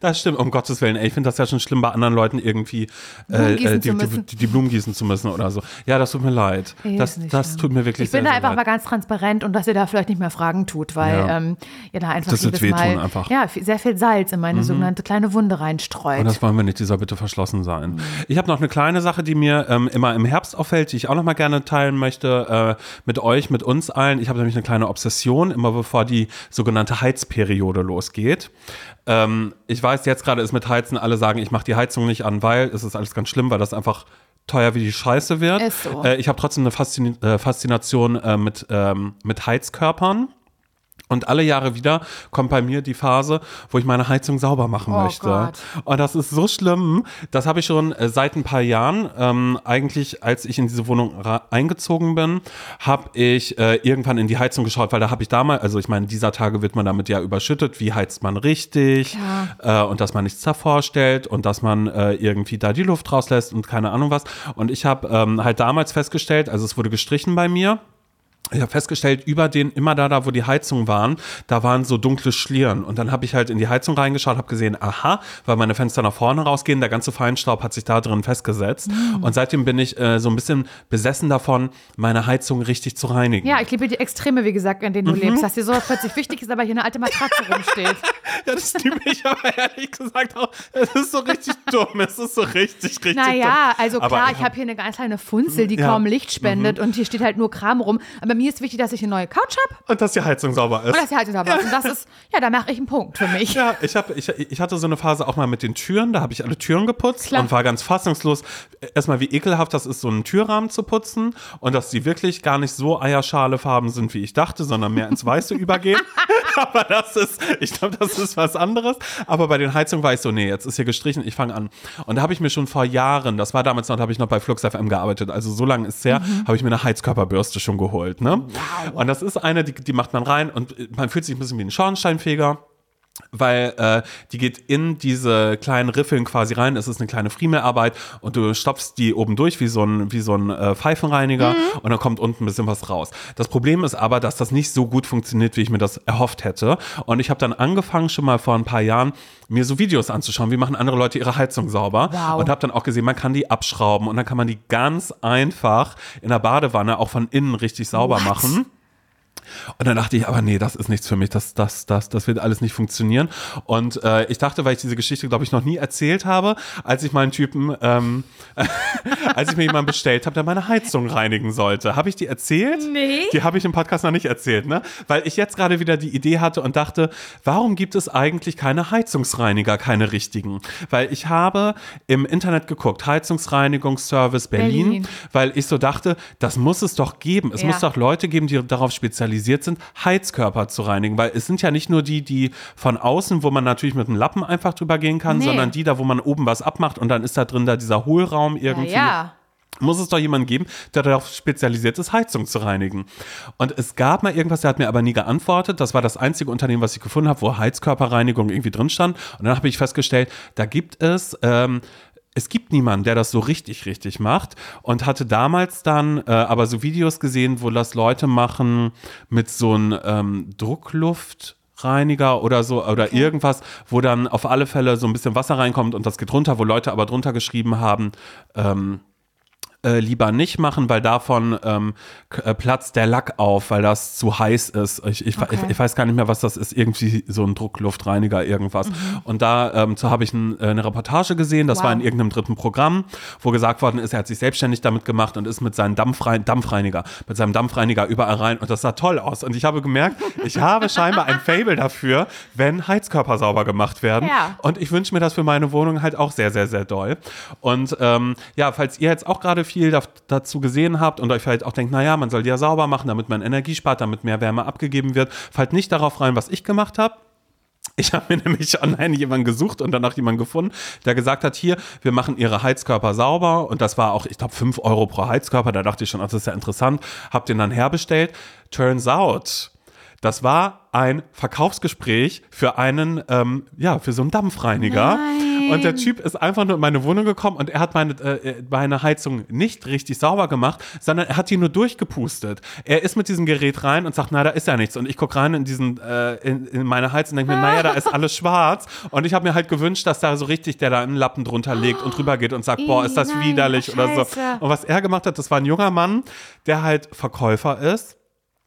Das stimmt, um Gottes Willen. Ey, ich finde das ja schon schlimm, bei anderen Leuten irgendwie äh, äh, die, die, die, Blumen gießen zu müssen oder so. Ja, das tut mir leid. Nee, das das schlimm. tut mir wirklich Ich bin sehr, da einfach sehr mal leid. ganz transparent und dass ihr da vielleicht nicht mehr Fragen tut, weil Ja. ähm, ihr da einfach Das jedes Mal einfach. Mhm. Ja, sehr viel Salz in meine sogenannte kleine Wunde reinstreut. Und das wollen wir nicht, die soll bitte verschlossen sein. Ich habe noch eine kleine Sache, die mir ähm, immer im Herbst auffällt, die ich auch noch mal gerne teilen möchte äh, mit euch, mit uns allen. Ich habe nämlich eine kleine Obsession, immer bevor die sogenannte Heizperiode losgeht. Ähm, ich weiß, jetzt gerade ist mit Heizen, alle sagen, ich mache die Heizung nicht an, weil es ist alles ganz schlimm, weil das einfach teuer wie die Scheiße wird. So. Äh, ich habe trotzdem eine Faszin äh, Faszination äh, mit, ähm, mit Heizkörpern. Und alle Jahre wieder kommt bei mir die Phase, wo ich meine Heizung sauber machen Oh möchte. Gott. Und das ist so schlimm. Das habe ich schon äh, seit ein paar Jahren. Ähm, eigentlich, als ich in diese Wohnung eingezogen bin, habe ich äh, irgendwann in die Heizung geschaut, weil da habe ich damals, also ich meine, dieser Tage wird man damit ja überschüttet, wie heizt man richtig äh, und dass man nichts davor stellt und dass man äh, irgendwie da die Luft rauslässt und keine Ahnung was. Und ich habe ähm, halt damals festgestellt, also es wurde gestrichen bei mir. Ich habe festgestellt, über den, immer da, da, wo die Heizungen waren, da waren so dunkle Schlieren. Und dann habe ich halt in die Heizung reingeschaut, habe gesehen, aha, weil meine Fenster nach vorne rausgehen, der ganze Feinstaub hat sich da drin festgesetzt. Und seitdem bin ich äh, so ein bisschen besessen davon, meine Heizung richtig zu reinigen. ja, ich liebe die Extreme, wie gesagt, in denen du lebst. Dass dir so plötzlich wichtig ist, aber hier eine alte Matratze rumsteht. Ja, das liebe ich aber ehrlich gesagt auch. Es ist so richtig dumm. Es ist so richtig, richtig Naja, dumm. also Aber klar, ich ich habe hier eine ganz kleine Funzel, die Ja. Mhm. kaum Licht spendet und hier steht halt nur Kram rum. Aber mir ist wichtig, dass ich eine neue Couch habe Und dass die Heizung sauber ist. und dass sie halt sauber ist. Und das ist, ja, da mache ich einen Punkt für mich. Ja, ich, hab, ich, ich hatte so eine Phase auch mal mit den Türen. Da habe ich alle Türen geputzt Klar. und war ganz fassungslos. Erstmal, wie ekelhaft das ist, so einen Türrahmen zu putzen und dass die wirklich gar nicht so Eierschalefarben sind, wie ich dachte, sondern mehr ins Weiße übergehen. Aber das ist, ich glaube, das ist was anderes. Aber bei den Heizungen war ich so, nee, jetzt ist hier gestrichen, ich fange an. Und da habe ich mir schon vor Jahren, das war damals noch, da habe ich noch bei Flux FM gearbeitet, also so lange ist es her, habe ich mir eine Heizkörperbürste schon geholt. Ne? Und das ist eine, die, die macht man rein und man fühlt sich ein bisschen wie ein Schornsteinfeger weil äh, die geht in diese kleinen Riffeln quasi rein. Es ist eine kleine Friemelarbeit und du stopfst die oben durch wie so ein, wie so ein äh, Pfeifenreiniger und dann kommt unten ein bisschen was raus. Das Problem ist aber, dass das nicht so gut funktioniert, wie ich mir das erhofft hätte. Und ich habe dann angefangen, schon mal vor ein paar Jahren, mir so Videos anzuschauen, wie machen andere Leute ihre Heizung sauber. Wow. Und habe dann auch gesehen, man kann die abschrauben und dann kann man die ganz einfach in der Badewanne auch von innen richtig sauber What? machen. Und dann dachte ich, aber nee, das ist nichts für mich, das, das, das, das wird alles nicht funktionieren. Und äh, ich dachte, weil ich diese Geschichte, glaube ich, noch nie erzählt habe, als ich meinen Typen, ähm, als ich mir jemanden bestellt habe, der meine Heizung reinigen sollte. Habe ich die erzählt? Nee. Die habe ich im Podcast noch nicht erzählt, ne? Weil ich jetzt gerade wieder die Idee hatte und dachte, warum gibt es eigentlich keine Heizungsreiniger, keine richtigen? Weil ich habe im Internet geguckt, Heizungsreinigungsservice Berlin, Berlin. weil ich so dachte, das muss es doch geben. Es Ja. muss doch Leute geben, die darauf spezialisiert sind, Heizkörper zu reinigen. Weil es sind ja nicht nur die, die von außen, wo man natürlich mit einem Lappen einfach drüber gehen kann, Nee. sondern die da, wo man oben was abmacht und dann ist da drin da dieser Hohlraum Ja, irgendwie ja. muss es doch jemanden geben, der darauf spezialisiert ist, Heizung zu reinigen. Und es gab mal irgendwas, der hat mir aber nie geantwortet. Das war das einzige Unternehmen, was ich gefunden habe, wo Heizkörperreinigung irgendwie drin stand. Und dann habe ich festgestellt, da gibt es. Ähm, es gibt niemanden, der das so richtig, richtig macht und hatte damals dann äh, aber so Videos gesehen, wo das Leute machen mit so einem ähm, Druckluftreiniger oder so oder irgendwas, wo dann auf alle Fälle so ein bisschen Wasser reinkommt und das geht runter, wo Leute aber drunter geschrieben haben, ähm, äh, lieber nicht machen, weil davon ähm, äh, platzt der Lack auf, weil das zu heiß ist. Ich, ich, Okay. ich, ich weiß gar nicht mehr, was das ist. Irgendwie so ein Druckluftreiniger, irgendwas. Mhm. Und da ähm, habe ich ein, äh, eine Reportage gesehen, das Wow. war in irgendeinem dritten Programm, wo gesagt worden ist, er hat sich selbstständig damit gemacht und ist mit seinem Dampfrein Dampfreiniger, mit seinem Dampfreiniger überall rein und das sah toll aus. Und ich habe gemerkt, ich habe scheinbar ein Fable dafür, wenn Heizkörper sauber gemacht werden. Ja. Und ich wünsche mir das für meine Wohnung halt auch sehr, sehr, sehr doll. Und ähm, ja, falls ihr jetzt auch gerade viel da, dazu gesehen habt und euch vielleicht auch denkt, naja, man soll die ja sauber machen, damit man Energie spart, damit mehr Wärme abgegeben wird, fallt nicht darauf rein, was ich gemacht habe. Ich habe mir nämlich online jemanden gesucht und danach jemanden gefunden, der gesagt hat, hier, wir machen ihre Heizkörper sauber und das war auch, ich glaube, 5 Euro pro Heizkörper. Da dachte ich schon, das ist ja interessant. Hab den dann herbestellt. Turns out, das war ein Verkaufsgespräch für einen, ähm, ja, für so einen Dampfreiniger. Nein. Und der Typ ist einfach nur in meine Wohnung gekommen und er hat meine, äh, meine Heizung nicht richtig sauber gemacht, sondern er hat die nur durchgepustet. Er ist mit diesem Gerät rein und sagt, na, da ist ja nichts. Und ich gucke rein in diesen, äh, in, in meine Heizung und denke mir, naja, da ist alles schwarz. Und ich habe mir halt gewünscht, dass da so richtig der da einen Lappen drunter legt und drüber geht und sagt, boah, ist das Nein, widerlich oder so. Und was er gemacht hat, das war ein junger Mann, der halt Verkäufer ist.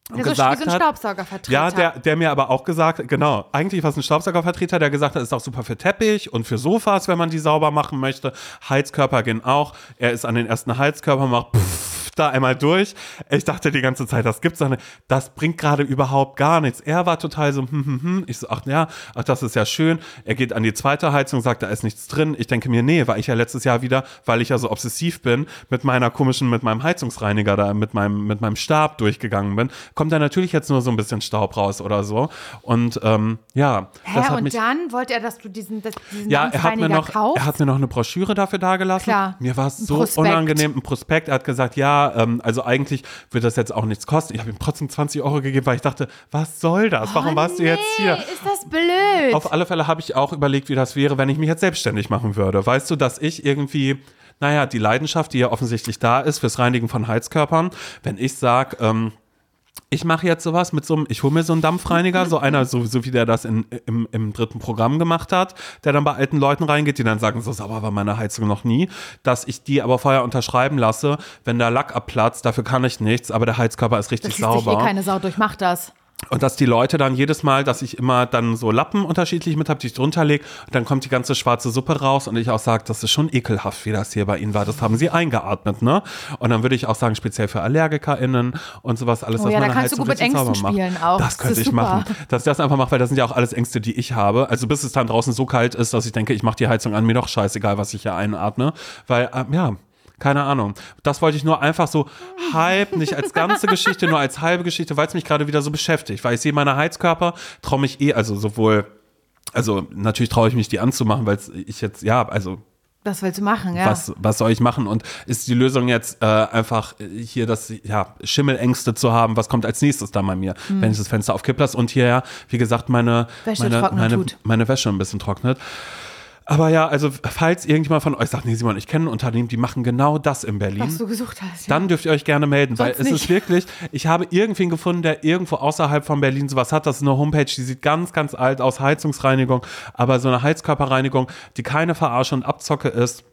Und Ja, so, gesagt wie so ein hat, Staubsaugervertreter. ja, der, der mir aber auch gesagt, genau, eigentlich war es ein Staubsaugervertreter, der gesagt hat, ist auch super für Teppich und für Sofas, wenn man die sauber machen möchte. Heizkörper gehen auch. Er ist an den ersten Heizkörper, macht pff, da einmal durch. Ich dachte die ganze Zeit, das gibt's doch nicht. Das bringt gerade überhaupt gar nichts. Er war total so, hm, hm, hm. Ich so, ach ja, ach, das ist ja schön. Er geht an die zweite Heizung, sagt, da ist nichts drin. Ich denke mir, nee, war ich ja letztes Jahr wieder, weil ich ja so obsessiv bin, mit meiner komischen, mit meinem Heizungsreiniger da, mit meinem, mit meinem Stab durchgegangen bin, kommt da natürlich jetzt nur so ein bisschen Staub raus oder so. Und ähm, ja, Hä, und mich. dann wollte er, dass du diesen, das, diesen Ja, er hat, mir noch, kaufst? er hat mir noch eine Broschüre dafür dagelassen. Klar. Mir war es so Prospekt. unangenehm, ein Prospekt. Er hat gesagt, ja, ähm, also eigentlich wird das jetzt auch nichts kosten. Ich habe ihm trotzdem 20 Euro gegeben, weil ich dachte, was soll das? Warum Oh, warst du jetzt nee, hier? Ist das blöd? Auf alle Fälle habe ich auch überlegt, wie das wäre, wenn ich mich jetzt selbstständig machen würde. Weißt du, dass ich irgendwie, naja, die Leidenschaft, die ja offensichtlich da ist fürs Reinigen von Heizkörpern, wenn ich sage, ähm, ich mache jetzt sowas mit so einem, ich hole mir so einen Dampfreiniger, so einer, so, so wie der das in, im, im dritten Programm gemacht hat, der dann bei alten Leuten reingeht, die dann sagen, so sauber war meine Heizung noch nie, dass ich die aber vorher unterschreiben lasse, wenn der Lack abplatzt, dafür kann ich nichts, aber der Heizkörper ist richtig das eh sauber. keine Sau durch, mach das. Und dass die Leute dann jedes Mal, dass ich immer dann so Lappen unterschiedlich mit habe, die ich drunter lege, und dann kommt die ganze schwarze Suppe raus und ich auch sage, das ist schon ekelhaft, wie das hier bei Ihnen war. Das haben Sie eingeatmet, ne? Und dann würde ich auch sagen, speziell für AllergikerInnen und sowas alles, Oh dass ja, da meine kannst du Heizung gut mit Ängsten spielen auch. Das Das könnte ist ich super. machen. Dass ich das einfach mache, weil das sind ja auch alles Ängste, die ich habe. Also bis es dann draußen so kalt ist, dass ich denke, ich mache die Heizung an, mir doch scheißegal, was ich hier einatme. Weil, ähm, ja, keine Ahnung. Das wollte ich nur einfach so halb, nicht als ganze Geschichte, nur als halbe Geschichte, weil es mich gerade wieder so beschäftigt. Weil ich sehe meine Heizkörper, traue mich eh, also sowohl, also natürlich traue ich mich die anzumachen, weil ich jetzt, ja, also Das willst du machen, ja. was, was soll ich machen? Und ist die Lösung jetzt äh, einfach hier das, ja, Schimmelängste zu haben, was kommt als nächstes dann bei mir, wenn ich das Fenster auf Kipp lasse und hier, ja, wie gesagt, meine, Wäsche meine, meine, meine Wäsche ein bisschen trocknet. Aber ja, also falls irgendjemand von euch sagt, nee, Simon, ich kenne ein Unternehmen, die machen genau das in Berlin. was du gesucht hast. Ja. Dann dürft ihr euch gerne melden, weil Sonst es nicht. ist wirklich, ich habe irgendwen gefunden, der irgendwo außerhalb von Berlin sowas hat. Das ist eine Homepage, die sieht ganz, ganz alt aus, Heizungsreinigung, aber so eine Heizkörperreinigung, die keine Verarsche und Abzocke ist,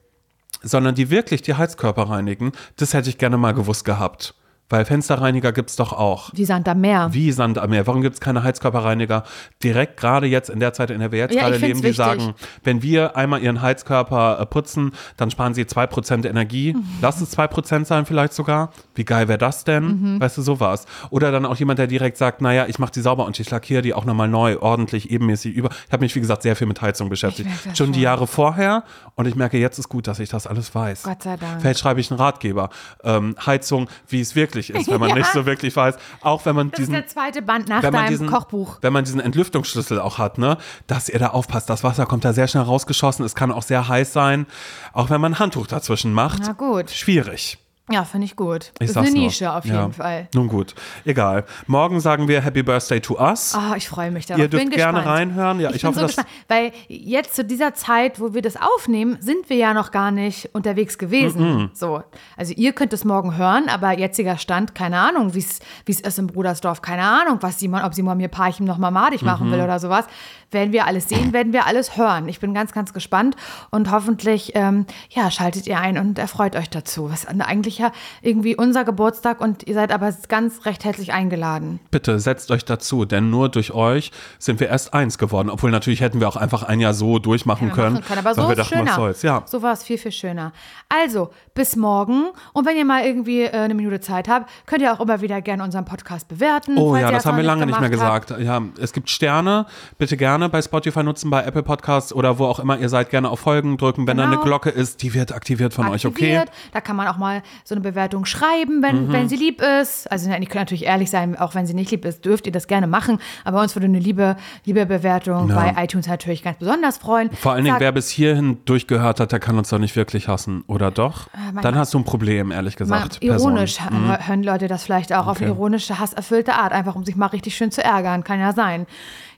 sondern die wirklich die Heizkörper reinigen, das hätte ich gerne mal gewusst gehabt. Weil Fensterreiniger gibt's doch auch. Wie Sand am Meer. Wie Sand am Meer. Warum gibt es keine Heizkörperreiniger? Direkt gerade jetzt in der Zeit, in der wir jetzt Ja, gerade leben, die wichtig. sagen, wenn wir einmal ihren Heizkörper äh, putzen, dann sparen sie 2% Energie. Mhm. Lass es 2% sein vielleicht sogar. Wie geil wäre das denn? Mhm. Weißt du, sowas. Oder dann auch jemand, der direkt sagt, naja, ich mache die sauber und ich lackiere die auch nochmal neu, ordentlich, ebenmäßig über. Ich habe mich, wie gesagt, sehr viel mit Heizung beschäftigt. das Schon die schon. Jahre vorher und ich merke, jetzt ist gut, dass ich das alles weiß. Gott sei Dank. Vielleicht schreibe ich einen Ratgeber. Ähm, Heizung, wie es wirklich ist, wenn man Ja. nicht so wirklich weiß. Auch wenn man Das ist diesen der zweite Band nach deinem diesen, Kochbuch. Wenn man diesen Entlüftungsschlüssel auch hat, ne, dass ihr da aufpasst. Das Wasser kommt da sehr schnell rausgeschossen. Es kann auch sehr heiß sein. Auch wenn man ein Handtuch dazwischen macht. Na gut. Schwierig. Ja, finde ich gut. Ich ist eine. Nische auf Ja. jeden Fall. Nun gut, egal. Morgen sagen wir Happy Birthday to us. Ah, ich freue mich darauf. Ihr dürft gerne gespannt. reinhören. Ja, ich, bin hoffe, so dass. gespannt, weil jetzt zu dieser Zeit, wo wir das aufnehmen, sind wir ja noch gar nicht unterwegs gewesen. So, also ihr könnt es morgen hören, aber jetziger Stand, keine Ahnung, wie es ist im Brudersdorf, keine Ahnung, was Simon, ob Simon mir Parchim noch mal madig machen Mhm. will oder sowas. Werden wir alles sehen, werden wir alles hören. Ich bin ganz, ganz gespannt und hoffentlich, ähm, ja, schaltet ihr ein und erfreut euch dazu. Was eigentlich ja irgendwie unser Geburtstag und ihr seid aber ganz recht herzlich eingeladen. Bitte setzt euch dazu, denn nur durch euch sind wir erst eins geworden. Obwohl natürlich hätten wir auch einfach ein Jahr so durchmachen wir können. können. Aber so wir dachten, was schöner. soll's. Ja. So war es viel, viel schöner. Also, bis morgen. Und wenn ihr mal irgendwie äh, eine Minute Zeit habt, könnt ihr auch immer wieder gerne unseren Podcast bewerten. Oh ja, das haben wir lange nicht mehr habt. gesagt. Ja, es gibt Sterne, bitte gerne bei Spotify nutzen, bei Apple Podcasts oder wo auch immer ihr seid, gerne auf Folgen drücken. Wenn da eine Genau. Glocke ist, die wird aktiviert von euch, okay? aktiviert. Da kann man auch mal so eine Bewertung schreiben, wenn, Mhm. wenn sie lieb ist. Also ihr könnt natürlich ehrlich sein, auch wenn sie nicht lieb ist, dürft ihr das gerne machen. Aber uns würde eine liebe, liebe Bewertung Ja. bei iTunes natürlich ganz besonders freuen. Vor allen Dingen, wer bis hierhin durchgehört hat, der kann uns doch nicht wirklich hassen, oder doch? manchmal- Dann hast du ein Problem, ehrlich gesagt. ironisch Person. Mhm. hö- hören Leute das vielleicht auch auf eine ironische, hasserfüllte Art, einfach um sich mal richtig schön zu ärgern. Kann ja sein.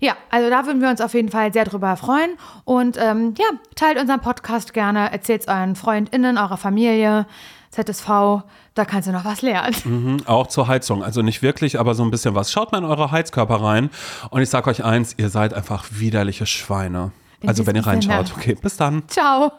Ja, also da würden wir uns auf jeden Fall sehr drüber freuen. Und ähm, ja, teilt unseren Podcast gerne, erzählt es euren FreundInnen, eurer Familie, ZSV, da kannst du noch was lernen. Mhm, auch zur Heizung. Also nicht wirklich, aber so ein bisschen was. Schaut mal in eure Heizkörper rein. Und ich sag euch eins, ihr seid einfach widerliche Schweine. In Also wenn ihr reinschaut. Okay, bis dann. Ciao.